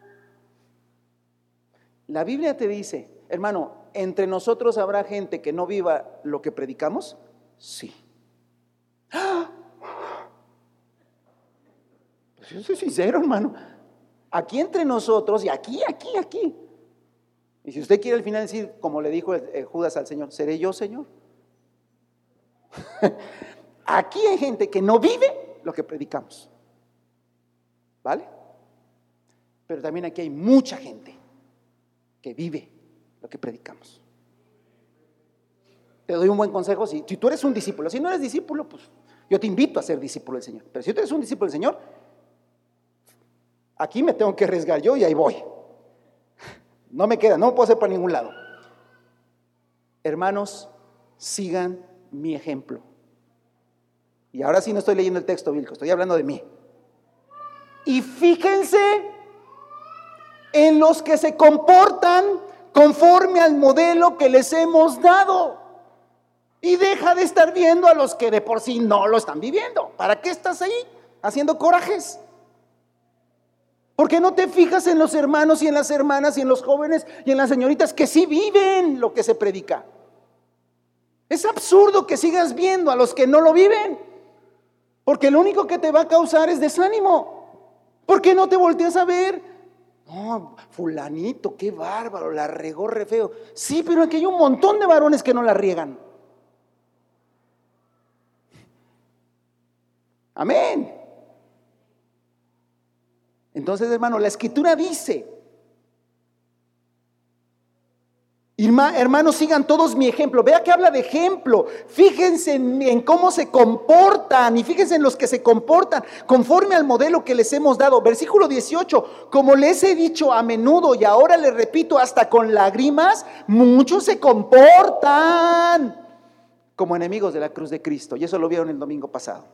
La Biblia te dice, hermano, ¿entre nosotros habrá gente que no viva lo que predicamos? Sí. *gasps* Pues yo soy sincero, hermano. Aquí entre nosotros, y aquí, aquí, aquí, y si usted quiere al final decir, como le dijo Judas al Señor, ¿seré yo, Señor? *laughs* Aquí hay gente que no vive lo que predicamos. ¿Vale? Pero también aquí hay mucha gente que vive lo que predicamos. Te doy un buen consejo, si, tú eres un discípulo, si no eres discípulo, pues yo te invito a ser discípulo del Señor. Pero si tú eres un discípulo del Señor, aquí me tengo que arriesgar yo y ahí voy. No me queda, no me puedo hacer para ningún lado. Hermanos, sigan mi ejemplo. Y ahora sí no estoy leyendo el texto bíblico, estoy hablando de mí. Y fíjense en los que se comportan conforme al modelo que les hemos dado. Y deja de estar viendo a los que de por sí no lo están viviendo. ¿Para qué estás ahí haciendo corajes? ¿Por qué no te fijas en los hermanos y en las hermanas y en los jóvenes y en las señoritas que sí viven lo que se predica? Es absurdo que sigas viendo a los que no lo viven, porque lo único que te va a causar es desánimo. ¿Por qué no te volteas a ver? No, fulanito, qué bárbaro, la regó re feo. Sí, pero aquí hay un montón de varones que no la riegan. Amén. Entonces, hermano, la escritura dice, Hermanos, sigan todos mi ejemplo. Vea que habla de ejemplo. Fíjense en, cómo se comportan y fíjense en los que se comportan conforme al modelo que les hemos dado. Versículo 18, como les he dicho a menudo y ahora les repito hasta con lágrimas, muchos se comportan como enemigos de la cruz de Cristo. Y eso lo vieron el domingo pasado.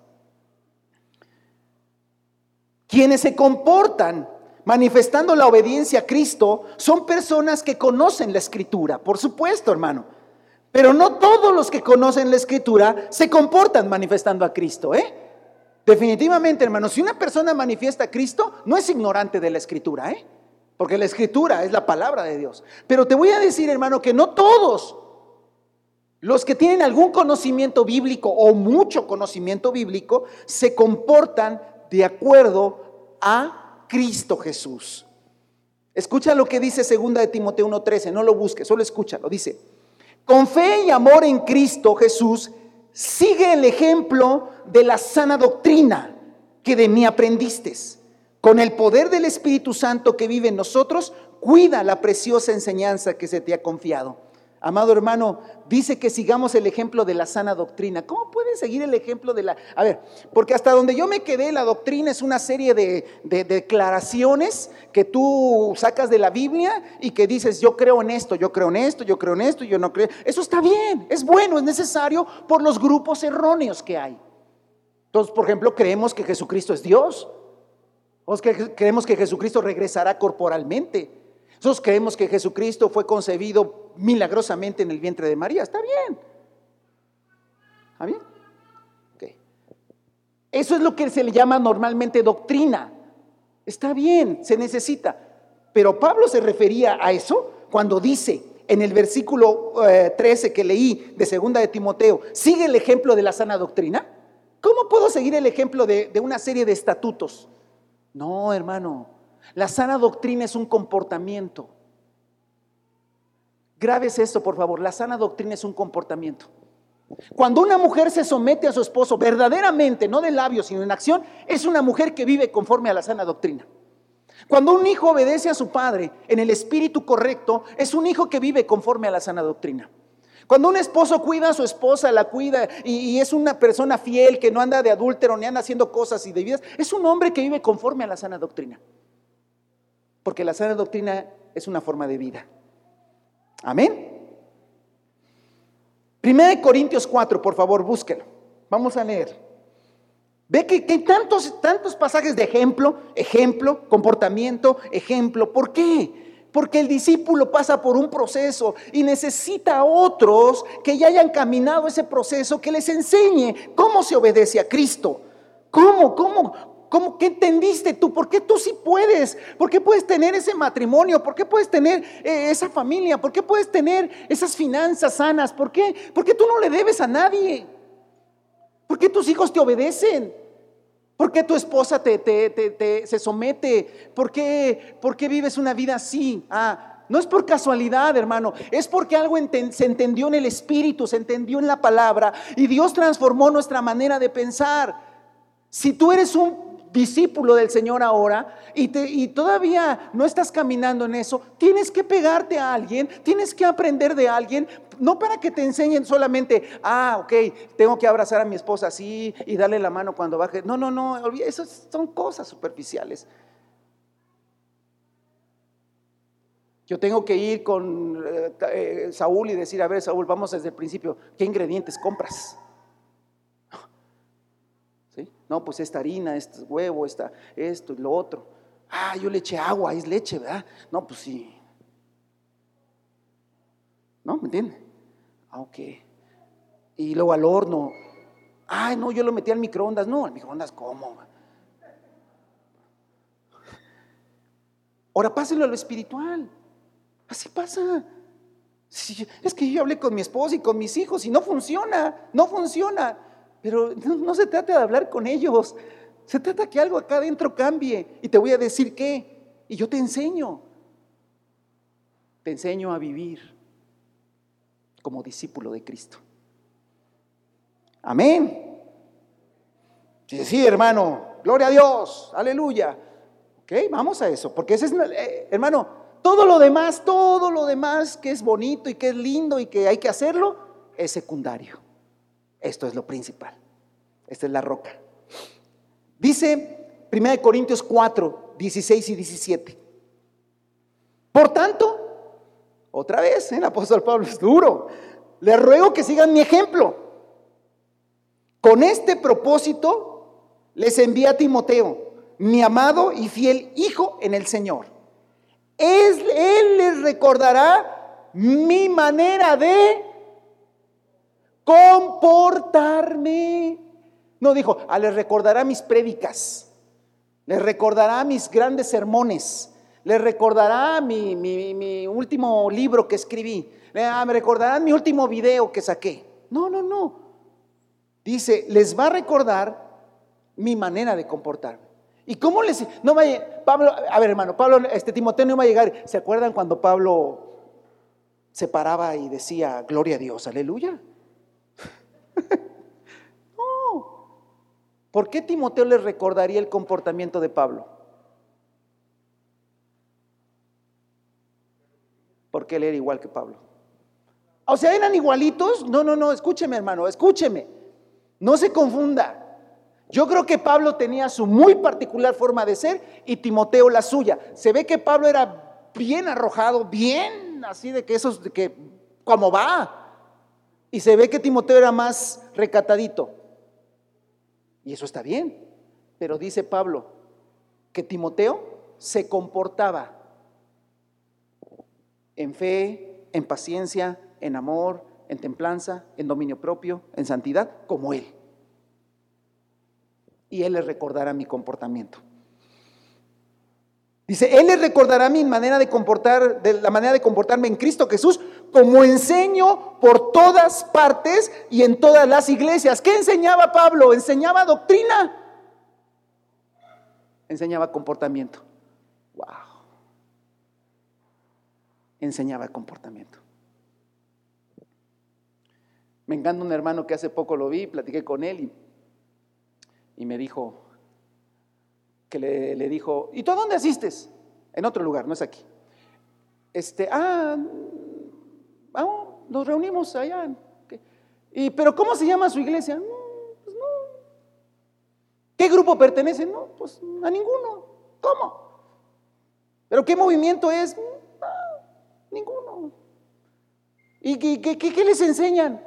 Quienes se comportan manifestando la obediencia a Cristo son personas que conocen la escritura, por supuesto, hermano. Pero no todos los que conocen la escritura se comportan manifestando a Cristo, ¿eh? Definitivamente, hermano, si una persona manifiesta a Cristo, no es ignorante de la escritura, ¿eh? Porque la escritura es la palabra de Dios. Pero te voy a decir, hermano, que no todos los que tienen algún conocimiento bíblico o mucho conocimiento bíblico se comportan de acuerdo a Cristo Jesús. Escucha lo que dice segunda de Timoteo 1:13, no lo busques, solo escúchalo, dice: "Con fe y amor en Cristo Jesús, sigue el ejemplo de la sana doctrina que de mí aprendiste. Con el poder del Espíritu Santo que vive en nosotros, cuida la preciosa enseñanza que se te ha confiado." Amado hermano, dice que sigamos el ejemplo de la sana doctrina. ¿Cómo pueden seguir el ejemplo de la... A ver, porque hasta donde yo me quedé, la doctrina es una serie de, declaraciones que tú sacas de la Biblia y que dices, yo creo en esto, yo creo en esto, yo creo en esto, yo no creo. Eso está bien, es bueno, es necesario por los grupos erróneos que hay. Entonces, por ejemplo, creemos que Jesucristo es Dios. O creemos que Jesucristo regresará corporalmente. Nosotros creemos que Jesucristo fue concebido milagrosamente en el vientre de María. Está bien. ¿Está bien? Eso es lo que se le llama normalmente doctrina. Está bien, se necesita. Pero Pablo se refería a eso cuando dice en el versículo 13 eh, que leí de segunda de Timoteo, sigue el ejemplo de la sana doctrina. ¿Cómo puedo seguir el ejemplo de una serie de estatutos? No, hermano, la sana doctrina es un comportamiento. Grabes esto, por favor. La sana doctrina es un comportamiento. Cuando una mujer se somete a su esposo verdaderamente, no de labios, sino en acción, es una mujer que vive conforme a la sana doctrina. Cuando un hijo obedece a su padre en el espíritu correcto, es un hijo que vive conforme a la sana doctrina. Cuando un esposo cuida a su esposa, la cuida y, es una persona fiel que no anda de adúltero ni anda haciendo cosas indebidas, es un hombre que vive conforme a la sana doctrina. Porque la sana doctrina es una forma de vida. Amén. Primera de Corintios 4, por favor, búsquenlo. Vamos a leer. Ve que, hay tantos, tantos pasajes de ejemplo, ejemplo, comportamiento, ejemplo. ¿Por qué? Porque el discípulo pasa por un proceso y necesita a otros que ya hayan caminado ese proceso, que les enseñe cómo se obedece a Cristo. ¿Cómo? ¿Cómo? ¿Cómo qué entendiste tú? ¿Por qué tú sí puedes? ¿Por qué puedes tener ese matrimonio? ¿Por qué puedes tener eh, esa familia? ¿Por qué puedes tener esas finanzas sanas? ¿Por qué? Porque tú no le debes a nadie. ¿Por qué tus hijos te obedecen? ¿Por qué tu esposa te, se somete? ¿Por qué, ¿Por qué vives una vida así? Ah, no es por casualidad, hermano, es porque algo se entendió en el Espíritu, se entendió en la palabra y Dios transformó nuestra manera de pensar. Si tú eres un discípulo del Señor ahora y, todavía no estás caminando en eso, tienes que pegarte a alguien, tienes que aprender de alguien, no para que te enseñen solamente, ah, ok, tengo que abrazar a mi esposa así y darle la mano cuando baje. No, no, no, esas son cosas superficiales. Yo tengo que ir con eh, eh, Saúl y decir, a ver, Saúl, vamos desde el principio, ¿qué ingredientes compras? No, pues esta harina, este huevo, esta, esto y lo otro. Ah, yo le eché agua, es leche, ¿verdad? No, pues sí. ¿No? ¿Me entiende? Ah, ok. Y luego al horno. Ay, no, yo lo metí al microondas. No, al microondas, ¿cómo? Ahora pásenlo a lo espiritual. Así pasa. es que yo hablé con mi esposa y con mis hijos y no funciona, no funciona. Pero no, se trata de hablar con ellos. Se trata que algo acá adentro cambie. Y te voy a decir qué. Y yo te enseño. Te enseño a vivir como discípulo de Cristo. Amén. Sí, sí, hermano. Gloria a Dios. Aleluya. Ok, vamos a eso. Porque ese es, eh, hermano, todo lo demás, todo lo demás que es bonito y que es lindo y que hay que hacerlo, es secundario. Esto es lo principal. Esta es la roca. Dice 1 Corintios 4, 16 y 17. Por tanto, otra vez, ¿eh? el apóstol Pablo es duro. Les ruego que sigan mi ejemplo. Con este propósito les envía a Timoteo, mi amado y fiel hijo en el Señor. él les recordará mi manera de comportarme. No dijo, ah, les recordará mis prédicas, les recordará mis grandes sermones, les recordará mi, último libro que escribí, ah, me recordarán mi último video que saqué. No, no, no. Dice, les va a recordar mi manera de comportarme. ¿Y cómo les.? No vaya. Pablo, a ver, hermano, Pablo, este Timoteo no va a llegar. ¿Se acuerdan cuando Pablo se paraba y decía, Gloria a Dios, aleluya? no. ¿Por qué Timoteo le recordaría el comportamiento de Pablo? Porque él era igual que Pablo. O sea, eran igualitos. No, no, no, escúcheme hermano, escúcheme. No se confunda. Yo creo que Pablo tenía su muy particular forma de ser y Timoteo la suya. Se ve que Pablo era bien arrojado, bien así de que eso, de que como va, y se ve que Timoteo era más recatadito. Y eso está bien. Pero dice Pablo que Timoteo se comportaba en fe, en paciencia, en amor, en templanza, en dominio propio, en santidad, como Él. Y Él les recordará mi comportamiento. Dice, Él les recordará mi manera de comportar, de la manera de comportarme en Cristo Jesús, como enseño por todas partes y en todas las iglesias. ¿Qué enseñaba Pablo? Enseñaba doctrina. Enseñaba comportamiento. Wow. Enseñaba comportamiento. Me encanta un hermano que hace poco lo vi, platiqué con él y, y me dijo, que le, dijo, ¿y tú dónde asistes? En otro lugar, no es aquí. Este, ah, vamos, nos reunimos allá. Y, pero ¿cómo se llama su iglesia? No, pues no. ¿Qué grupo pertenece? No, pues a ninguno. ¿Cómo? ¿Pero qué movimiento es? ninguno. ¿Y qué, les enseñan?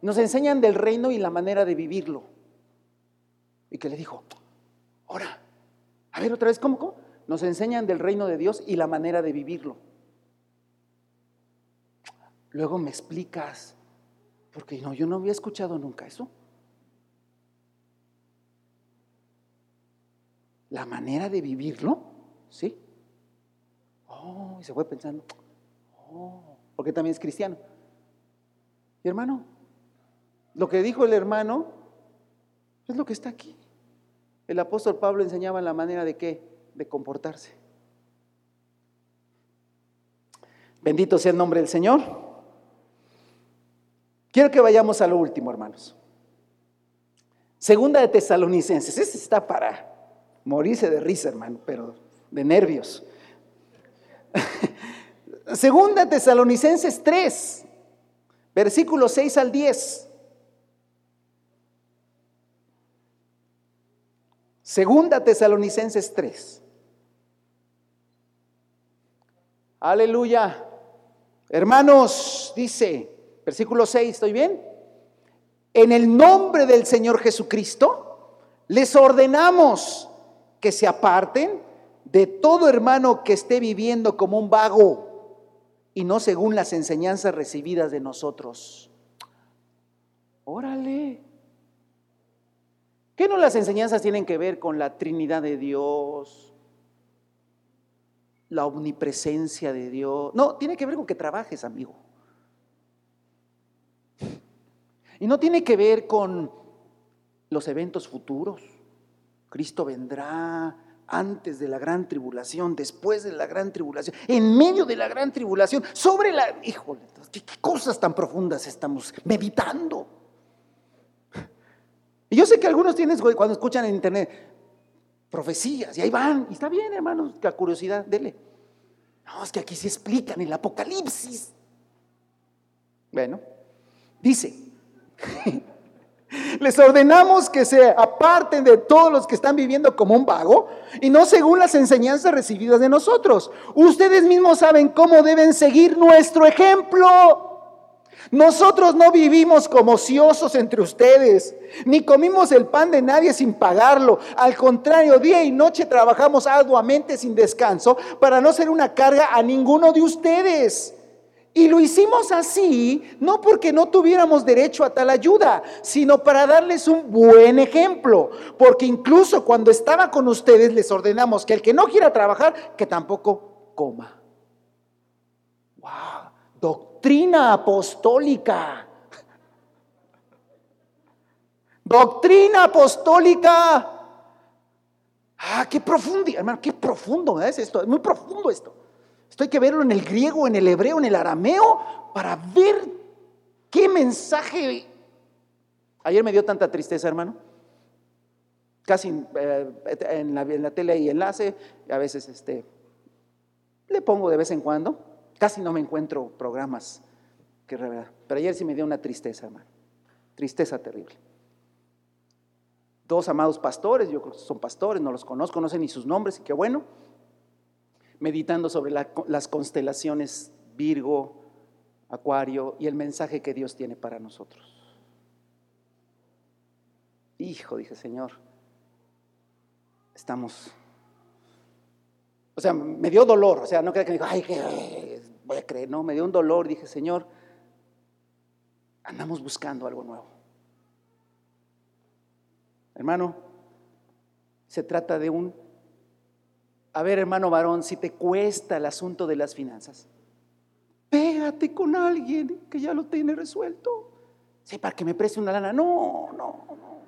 Nos enseñan del reino y la manera de vivirlo. Y que le dijo, ahora, a ver otra vez, ¿cómo, ¿cómo? Nos enseñan del reino de Dios y la manera de vivirlo. Luego me explicas, porque no, yo no había escuchado nunca eso. La manera de vivirlo, ¿sí? Oh, y se fue pensando, oh, porque también es cristiano. Y hermano, lo que dijo el hermano es lo que está aquí. El apóstol Pablo enseñaba la manera de qué? De comportarse. Bendito sea el nombre del Señor. Quiero que vayamos a lo último, hermanos. Segunda de Tesalonicenses. Este está para morirse de risa, hermano, pero de nervios. *laughs* Segunda de Tesalonicenses 3, versículos 6 al 10. Segunda Tesalonicenses 3. Aleluya. Hermanos, dice, versículo 6, ¿estoy bien? En el nombre del Señor Jesucristo, les ordenamos que se aparten de todo hermano que esté viviendo como un vago y no según las enseñanzas recibidas de nosotros. Órale. ¿Qué no las enseñanzas tienen que ver con la Trinidad de Dios? La omnipresencia de Dios. No, tiene que ver con que trabajes, amigo. Y no tiene que ver con los eventos futuros. Cristo vendrá antes de la gran tribulación, después de la gran tribulación, en medio de la gran tribulación, sobre la... Híjole, qué cosas tan profundas estamos meditando? Y yo sé que algunos tienen, cuando escuchan en internet, profecías, y ahí van, y está bien, hermanos, la curiosidad, dele. No, es que aquí se explican el Apocalipsis. Bueno, dice, *laughs* les ordenamos que se aparten de todos los que están viviendo como un vago y no según las enseñanzas recibidas de nosotros. Ustedes mismos saben cómo deben seguir nuestro ejemplo. Nosotros no vivimos como ociosos entre ustedes, ni comimos el pan de nadie sin pagarlo. Al contrario, día y noche trabajamos arduamente sin descanso para no ser una carga a ninguno de ustedes. Y lo hicimos así, no porque no tuviéramos derecho a tal ayuda, sino para darles un buen ejemplo. Porque incluso cuando estaba con ustedes les ordenamos que el que no quiera trabajar, que tampoco coma. ¡Wow! Doctrina apostólica. Doctrina apostólica. Ah, qué profundo, hermano, qué profundo es esto. Es muy profundo esto. Hay que verlo en el griego, en el hebreo, en el arameo, para ver qué mensaje. Ayer me dio tanta tristeza, hermano. Casi eh, en, la, en, la, tele y enlace, a veces este, le pongo de vez en cuando. Casi no me encuentro programas que revelar. Pero ayer sí me dio una tristeza, hermano. Tristeza terrible. Dos amados pastores, yo creo que son pastores, no los conozco, no sé ni sus nombres, y qué bueno. Meditando sobre las constelaciones Virgo, Acuario y el mensaje que Dios tiene para nosotros. Hijo, dije Señor, estamos. O sea, me dio dolor, o sea, no creo que me dijo, ay, que voy a creer, no, me dio un dolor, dije, Señor, andamos buscando algo nuevo. Hermano, se trata de un, a ver hermano varón, si te cuesta el asunto de las finanzas, pégate con alguien que ya lo tiene resuelto. Sí, para que me preste una lana. No, no, no.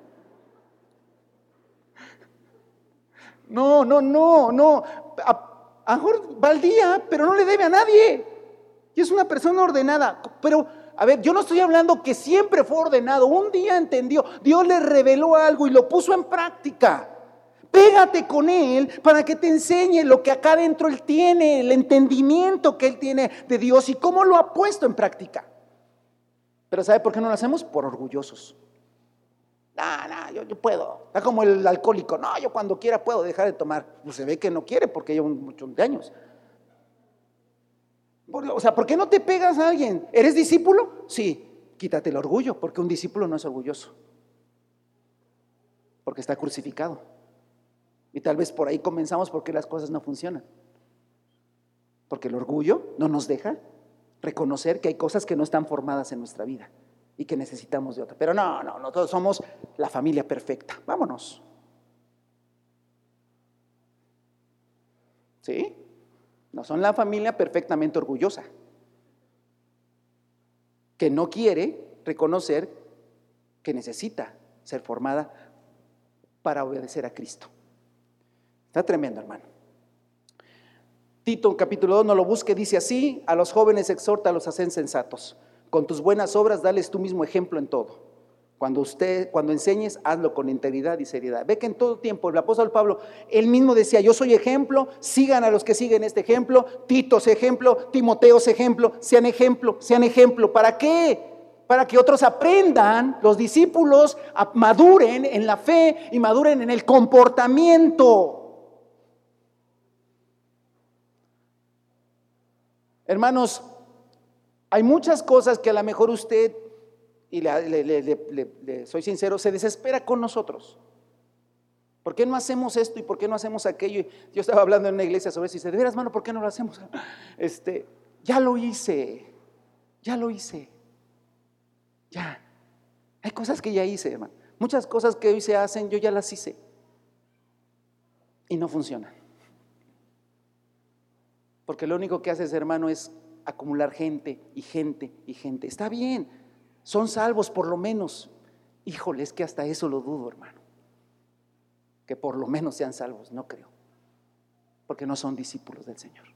No, no, no, no. A, a mejor va al día, pero no le debe a nadie. Y es una persona ordenada. Pero, a ver, yo no estoy hablando que siempre fue ordenado. Un día entendió, Dios le reveló algo y lo puso en práctica. Pégate con Él para que te enseñe lo que acá adentro Él tiene, el entendimiento que Él tiene de Dios y cómo lo ha puesto en práctica. Pero ¿sabe por qué no lo hacemos? Por orgullosos. No, no, yo, yo puedo. Está como el alcohólico. No, yo cuando quiera puedo dejar de tomar. Pues se ve que no quiere porque lleva muchos años. O sea, ¿por qué no te pegas a alguien? ¿Eres discípulo? Sí. Quítate el orgullo, porque un discípulo no es orgulloso. Porque está crucificado. Y tal vez por ahí comenzamos porque las cosas no funcionan. Porque el orgullo no nos deja reconocer que hay cosas que no están formadas en nuestra vida y que necesitamos de otra. Pero no, no, nosotros somos la familia perfecta. Vámonos. ¿Sí? No son la familia perfectamente orgullosa, que no quiere reconocer que necesita ser formada para obedecer a Cristo. Está tremendo, hermano. Tito capítulo 2 no lo busque, dice así, a los jóvenes exhorta a los hacen sensatos. Con tus buenas obras dales tu mismo ejemplo en todo. Cuando usted, cuando enseñes, hazlo con integridad y seriedad. Ve que en todo tiempo el apóstol Pablo, él mismo decía, yo soy ejemplo, sigan a los que siguen este ejemplo, Tito es ejemplo, Timoteo es ejemplo, sean ejemplo, sean ejemplo. ¿Para qué? Para que otros aprendan, los discípulos maduren en la fe y maduren en el comportamiento. Hermanos, hay muchas cosas que a lo mejor usted, y le, soy sincero, se desespera con nosotros. ¿Por qué no hacemos esto y por qué no hacemos aquello? Yo estaba hablando en una iglesia sobre eso y dice, de veras, hermano, ¿por qué no lo hacemos? *laughs* Este, ya lo hice, ya lo hice, ya. Hay cosas que ya hice, hermano. Muchas cosas que hoy se hacen, yo ya las hice. Y no funcionan. Porque lo único que haces, hermano, es acumular gente y gente y gente. Está bien, son salvos por lo menos. Híjole, es que hasta eso lo dudo, hermano. Que por lo menos sean salvos, no creo. Porque no son discípulos del Señor.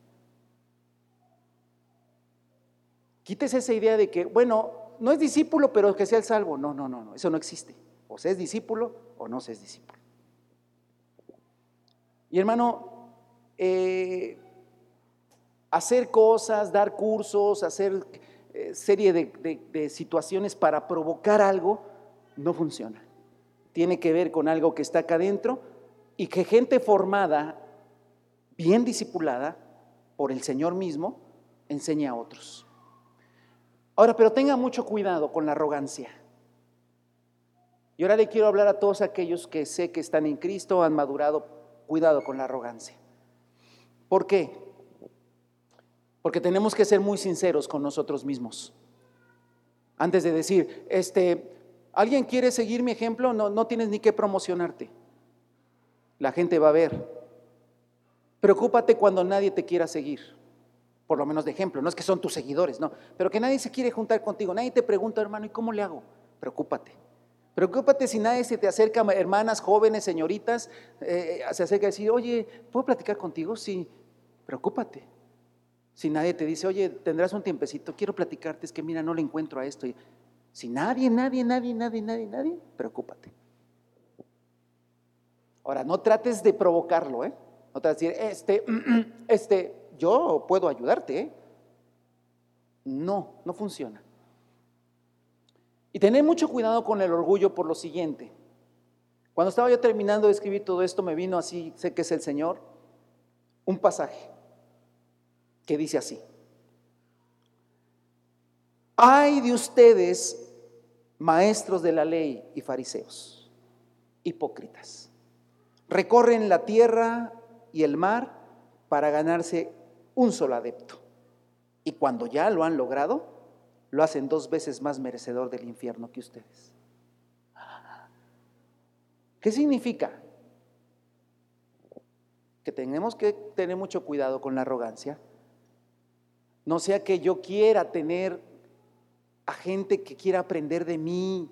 Quítese esa idea de que, bueno, no es discípulo, pero que sea el salvo. No, no, no, no, eso no existe. O se es discípulo o no se es discípulo. Y hermano, eh, hacer cosas, dar cursos, hacer eh, serie de, situaciones para provocar algo, no funciona. Tiene que ver con algo que está acá adentro y que gente formada, bien discipulada por el Señor mismo, enseña a otros. Ahora, pero tenga mucho cuidado con la arrogancia. Y ahora le quiero hablar a todos aquellos que sé que están en Cristo, han madurado, cuidado con la arrogancia. ¿Por qué? Porque tenemos que ser muy sinceros con nosotros mismos. Antes de decir, este, ¿alguien quiere seguir mi ejemplo? No, no tienes ni que promocionarte. La gente va a ver. Preocúpate cuando nadie te quiera seguir. Por lo menos de ejemplo, no es que son tus seguidores, no. Pero que nadie se quiere juntar contigo. Nadie te pregunta, hermano, ¿y cómo le hago? Preocúpate. Preocúpate si nadie se te acerca, hermanas, jóvenes, señoritas, eh, se acerca a decir, oye, ¿puedo platicar contigo? Sí, preocúpate. Si nadie te dice, oye, tendrás un tiempecito, quiero platicarte, es que mira, no le encuentro a esto. Si nadie, nadie, nadie, nadie, nadie, nadie, preocúpate. Ahora, no trates de provocarlo, ¿eh? No trates de decir, este, *clears throat* este, yo puedo ayudarte, ¿eh? No, no funciona. Y tener mucho cuidado con el orgullo por lo siguiente. Cuando estaba yo terminando de escribir todo esto, me vino así, sé que es el Señor, un pasaje que dice así. Ay de ustedes, maestros de la ley y fariseos, hipócritas. Recorren la tierra y el mar para ganarse un solo adepto. Y cuando ya lo han logrado, lo hacen dos veces más merecedor del infierno que ustedes. ¿Qué significa? Que tenemos que tener mucho cuidado con la arrogancia. No sea que yo quiera tener a gente que quiera aprender de mí,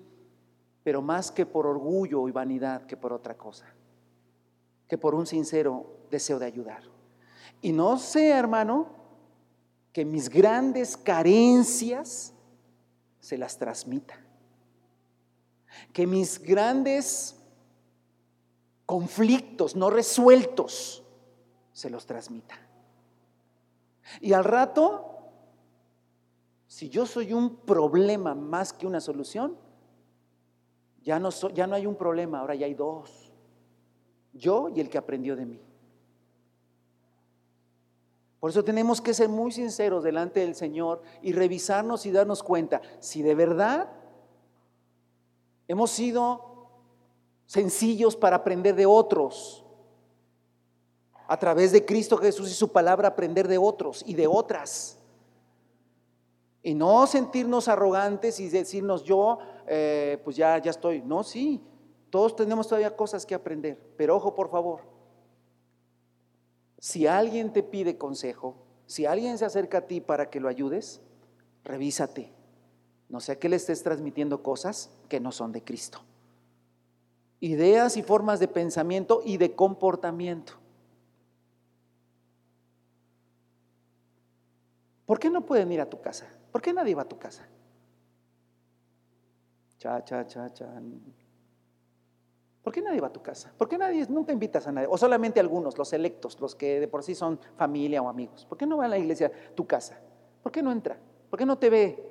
pero más que por orgullo y vanidad que por otra cosa, que por un sincero deseo de ayudar. Y no sea, hermano, que mis grandes carencias se las transmita. Que mis grandes conflictos no resueltos se los transmita. Y al rato, si yo soy un problema más que una solución, ya no, ya no hay un problema, ahora ya hay dos. Yo y el que aprendió de mí. Por eso tenemos que ser muy sinceros delante del Señor y revisarnos y darnos cuenta si de verdad hemos sido sencillos para aprender de otros. A través de Cristo Jesús y su palabra aprender de otros y de otras. Y no sentirnos arrogantes y decirnos yo, eh, pues ya, ya estoy. No, sí, todos tenemos todavía cosas que aprender. Pero ojo, por favor, si alguien te pide consejo, si alguien se acerca a ti para que lo ayudes, revísate. No sea que le estés transmitiendo cosas que no son de Cristo. Ideas y formas de pensamiento y de comportamiento. ¿Por qué no pueden ir a tu casa? ¿Por qué nadie va a tu casa? Cha, cha, cha, cha. ¿Por qué nadie va a tu casa? ¿Por qué nadie, nunca invitas a nadie? O solamente algunos, los electos, los que de por sí son familia o amigos. ¿Por qué no va a la iglesia tu casa? ¿Por qué no entra? ¿Por qué no te ve?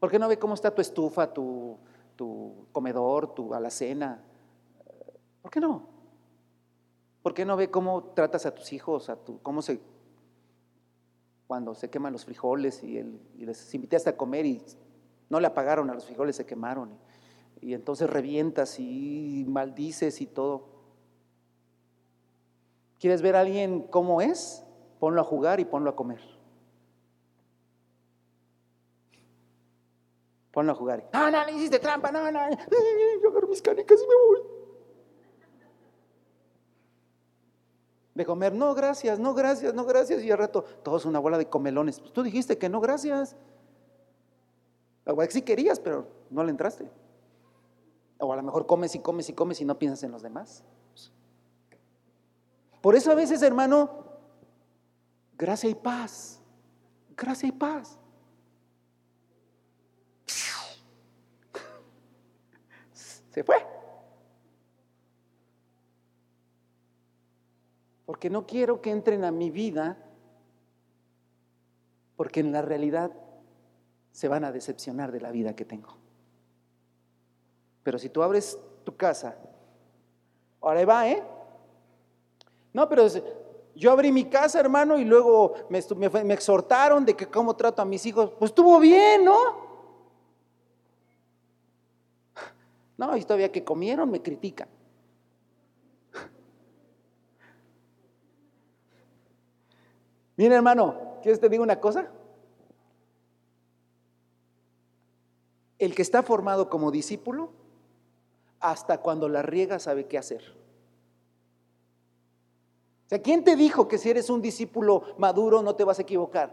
¿Por qué no ve cómo está tu estufa, tu, tu comedor, tu alacena? ¿Por qué no? ¿Por qué no ve cómo tratas a tus hijos, a tu, cómo se, cuando se queman los frijoles y, y les invitaste a comer y no le apagaron a los frijoles, se quemaron? y entonces revientas y maldices y todo. ¿Quieres ver a alguien cómo es? Ponlo a jugar y ponlo a comer. Ponlo a jugar. No, no, no hiciste trampa, no, no. Yo agarro mis canicas y me voy. De comer, no, gracias, no, gracias, no, gracias. Y al rato, todos una bola de comelones. Pues tú dijiste que no, gracias. La sí querías, pero no le entraste. O a lo mejor comes y comes y comes y no piensas en los demás. Por eso a veces, hermano, gracia y paz. Gracia y paz. *laughs* Se fue. Porque no quiero que entren a mi vida, porque en la realidad se van a decepcionar de la vida que tengo. Pero si tú abres tu casa, ahora va, ¿eh? No, pero yo abrí mi casa, hermano, y luego me, exhortaron de que cómo trato a mis hijos. Pues estuvo bien, ¿no? *laughs* No, y todavía que comieron me critican. Mira, hermano, ¿quieres te diga una cosa? El que está formado como discípulo hasta cuando la riega sabe qué hacer. O sea, ¿quién te dijo que si eres un discípulo maduro no te vas a equivocar?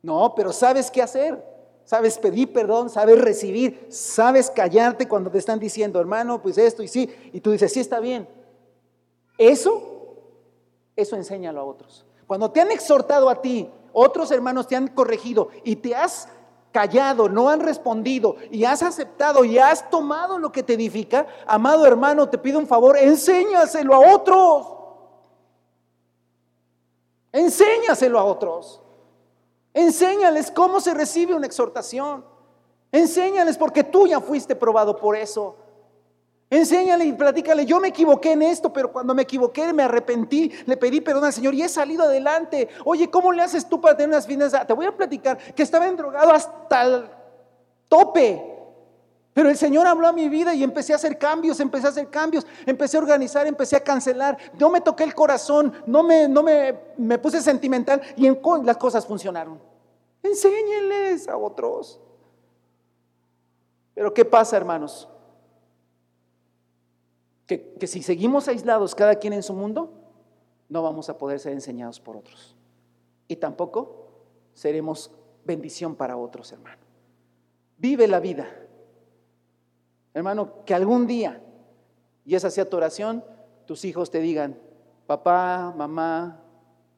No, pero sabes qué hacer. Sabes pedir perdón, sabes recibir, sabes callarte cuando te están diciendo, hermano, pues esto y sí, y tú dices, sí está bien. Eso, eso enséñalo a otros. Cuando te han exhortado a ti, otros hermanos te han corregido y te has callado, no han respondido y has aceptado y has tomado lo que te edifica, amado hermano, te pido un favor, enséñaselo a otros. Enséñaselo a otros. Enséñales cómo se recibe una exhortación. Enséñales porque tú ya fuiste probado por eso. Enséñale y platícale, yo me equivoqué en esto, pero cuando me equivoqué me arrepentí, le pedí perdón al Señor y he salido adelante. Oye, ¿cómo le haces tú para tener unas finanzas? Te voy a platicar que estaba endrogado hasta el tope, Pero el Señor habló a mi vida y empecé a hacer cambios, empecé a hacer cambios, empecé a organizar, empecé a cancelar. No me toqué el corazón, no me, no me, me puse sentimental y en, las cosas funcionaron. Enséñenles a otros. Pero ¿qué pasa, hermanos? Que, si seguimos aislados cada quien en su mundo, no vamos a poder ser enseñados por otros. Y tampoco seremos bendición para otros, hermano. Vive la vida Hermano, que algún día, y esa sea tu oración, tus hijos te digan, papá, mamá,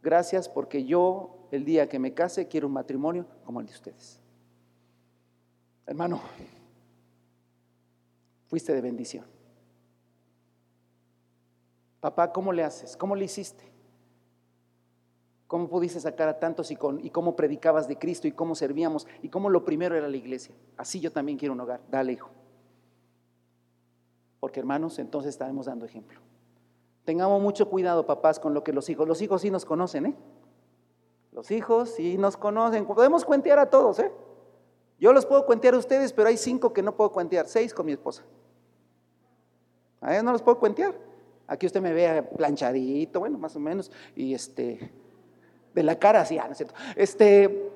gracias porque yo el día que me case quiero un matrimonio como el de ustedes. Hermano, fuiste de bendición. Papá, ¿cómo le haces? ¿Cómo le hiciste? ¿Cómo pudiste sacar a tantos y, cómo predicabas de Cristo y cómo servíamos y cómo lo primero era la iglesia? Así yo también quiero un hogar. Dale, hijo. Porque hermanos, entonces estaremos dando ejemplo. Tengamos mucho cuidado, papás, con lo que los hijos, los hijos sí nos conocen, ¿eh? Los hijos sí nos conocen. Podemos cuentear a todos, ¿eh? Yo los puedo cuentear a ustedes, pero hay cinco que no puedo cuentear, seis con mi esposa. A ellos no los puedo cuentear. Aquí usted me ve planchadito, bueno, más o menos, y este, de la cara así, ah, ¿no es cierto? Este,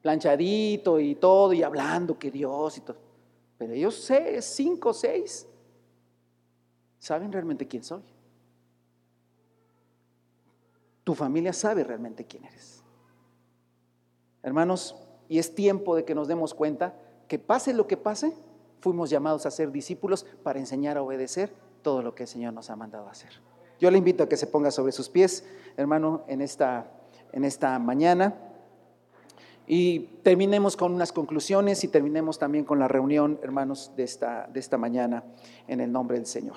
planchadito y todo, y hablando que Dios y todo. Pero ellos sé, cinco, seis, saben realmente quién soy. Tu familia sabe realmente quién eres. Hermanos, y es tiempo de que nos demos cuenta que pase lo que pase, fuimos llamados a ser discípulos para enseñar a obedecer todo lo que el Señor nos ha mandado hacer. Yo le invito a que se ponga sobre sus pies, hermano, en esta, en esta mañana. Y terminemos con unas conclusiones y terminemos también con la reunión, hermanos, de esta, de esta mañana, en el nombre del Señor.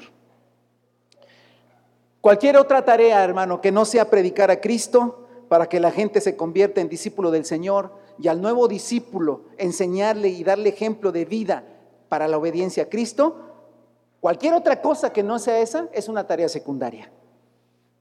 Cualquier otra tarea, hermano, que no sea predicar a Cristo para que la gente se convierta en discípulo del Señor y al nuevo discípulo enseñarle y darle ejemplo de vida para la obediencia a Cristo, cualquier otra cosa que no sea esa es una tarea secundaria.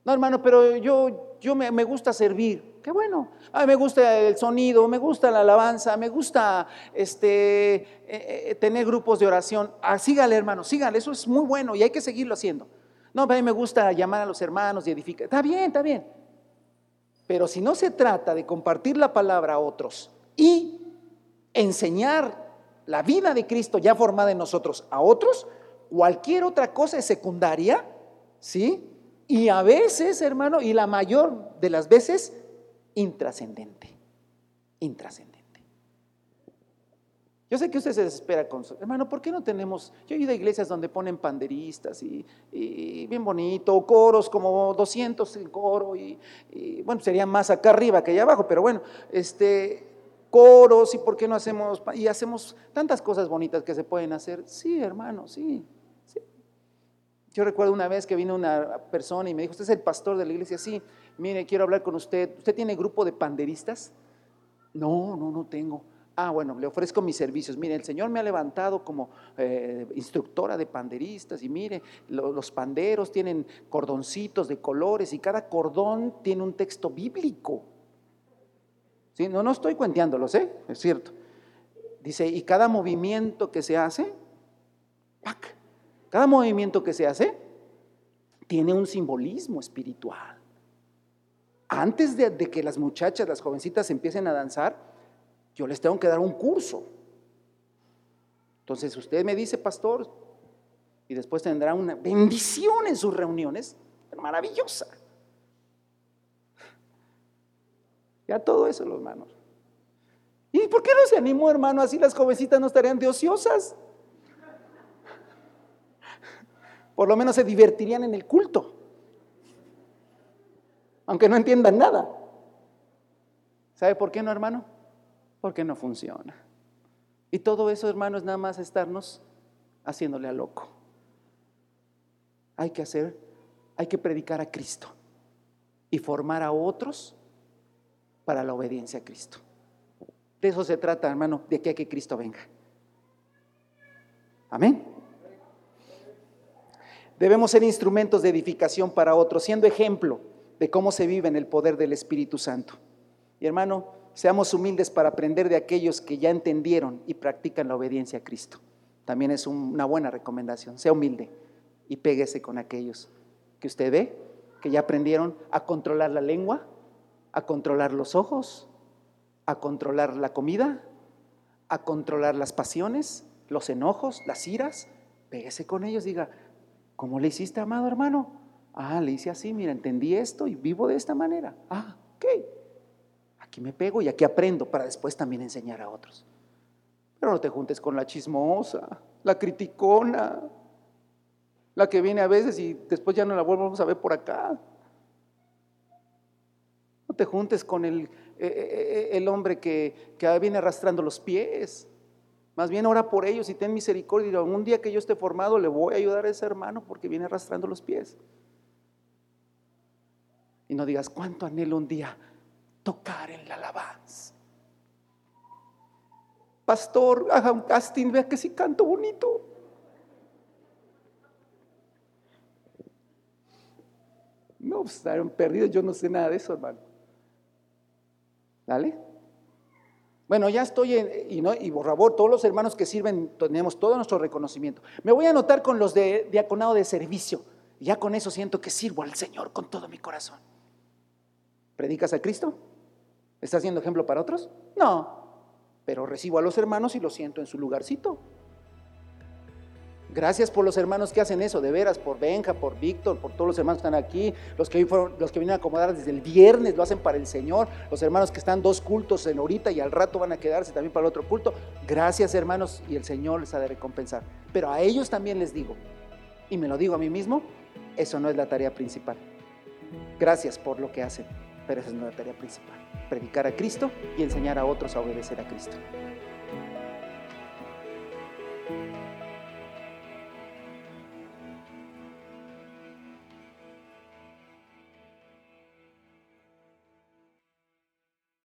No, hermano, pero yo, yo me, gusta servir. Qué bueno. A me gusta el sonido, me gusta la alabanza, me gusta este, eh, eh, tener grupos de oración. Ah, sígale, hermano, sígale. Eso es muy bueno y hay que seguirlo haciendo. No, a mí me gusta llamar a los hermanos y edificar. Está bien, está bien. Pero si no se trata de compartir la palabra a otros y enseñar la vida de Cristo ya formada en nosotros a otros, cualquier otra cosa es secundaria, ¿sí? Y a veces, hermano, y la mayor de las veces, intrascendente. Intrascendente. Yo sé que usted se desespera con su hermano, ¿por qué no tenemos? Yo he ido a iglesias donde ponen panderistas y, bien bonito, coros como 200 en coro y, bueno, sería más acá arriba que allá abajo, pero bueno, este coros y por qué no hacemos y hacemos tantas cosas bonitas que se pueden hacer. Sí, hermano, sí. Yo recuerdo una vez que vino una persona y me dijo, "¿Usted es el pastor de la iglesia?" Sí. Mire, quiero hablar con usted. ¿Usted tiene grupo de panderistas? No, no, no tengo. Ah, bueno, le ofrezco mis servicios. Mire, el Señor me ha levantado como eh, instructora de panderistas y mire, los panderos tienen cordoncitos de colores y cada cordón tiene un texto bíblico. ¿Sí? No, no estoy cuenteándolos, ¿eh? Es cierto. Dice, y cada movimiento que se hace, ¡pac! Cada movimiento que se hace tiene un simbolismo espiritual. Antes de, que las muchachas, las jovencitas empiecen a danzar, yo les tengo que dar un curso. Entonces usted me dice, pastor, y después tendrá una bendición en sus reuniones, maravillosa. Ya todo eso, los hermanos. ¿Y por qué no se animó, hermano? Así las jovencitas no estarían de ociosas. Por lo menos se divertirían en el culto. Aunque no entiendan nada. ¿Sabe por qué no, hermano? porque no funciona. Y todo eso, hermano, es nada más estarnos haciéndole a loco. Hay que hacer, hay que predicar a Cristo y formar a otros para la obediencia a Cristo. De eso se trata, hermano, de que a que Cristo venga. Amén. Debemos ser instrumentos de edificación para otros, siendo ejemplo de cómo se vive en el poder del Espíritu Santo. Y hermano, Seamos humildes para aprender de aquellos que ya entendieron y practican la obediencia a Cristo. También es una buena recomendación. Sea humilde y péguese con aquellos que usted ve que ya aprendieron a controlar la lengua, a controlar los ojos, a controlar la comida, a controlar las pasiones, los enojos, las iras. Péguese con ellos, diga, ¿cómo le hiciste, amado hermano? Ah, le hice así, mira, entendí esto y vivo de esta manera. Ah, ok. Aquí me pego y aquí aprendo para después también enseñar a otros. Pero no te juntes con la chismosa, la criticona, la que viene a veces y después ya no la volvemos a ver por acá. No te juntes con el, eh, eh, eh, el hombre que, que viene arrastrando los pies. Más bien ora por ellos y ten misericordia. Un día que yo esté formado le voy a ayudar a ese hermano porque viene arrastrando los pies. Y no digas, ¿cuánto anhelo un día tocar en la alabanza? Pastor, haga un casting, vea que sí canto bonito. No, pues estaron perdidos, yo no sé nada de eso, hermano. ¿Dale? Bueno, ya estoy en, y, no, y por favor, todos los hermanos que sirven, tenemos todo nuestro reconocimiento. Me voy a anotar con los de diaconado de servicio. Ya con eso siento que sirvo al Señor con todo mi corazón. ¿Predicas a Cristo? ¿Estás siendo ejemplo para otros? No, pero recibo a los hermanos y los siento en su lugarcito. Gracias por los hermanos que hacen eso, de veras, por Benja, por Víctor, por todos los hermanos que están aquí, los que, fueron, a acomodar desde el viernes, lo hacen para el Señor, los hermanos que están dos cultos en ahorita y al rato van a quedarse también para el otro culto. Gracias hermanos y el Señor les ha de recompensar. Pero a ellos también les digo, y me lo digo a mí mismo, eso no es la tarea principal. Gracias por lo que hacen, pero esa es la tarea principal. Predicar a Cristo y enseñar a otros a obedecer a Cristo.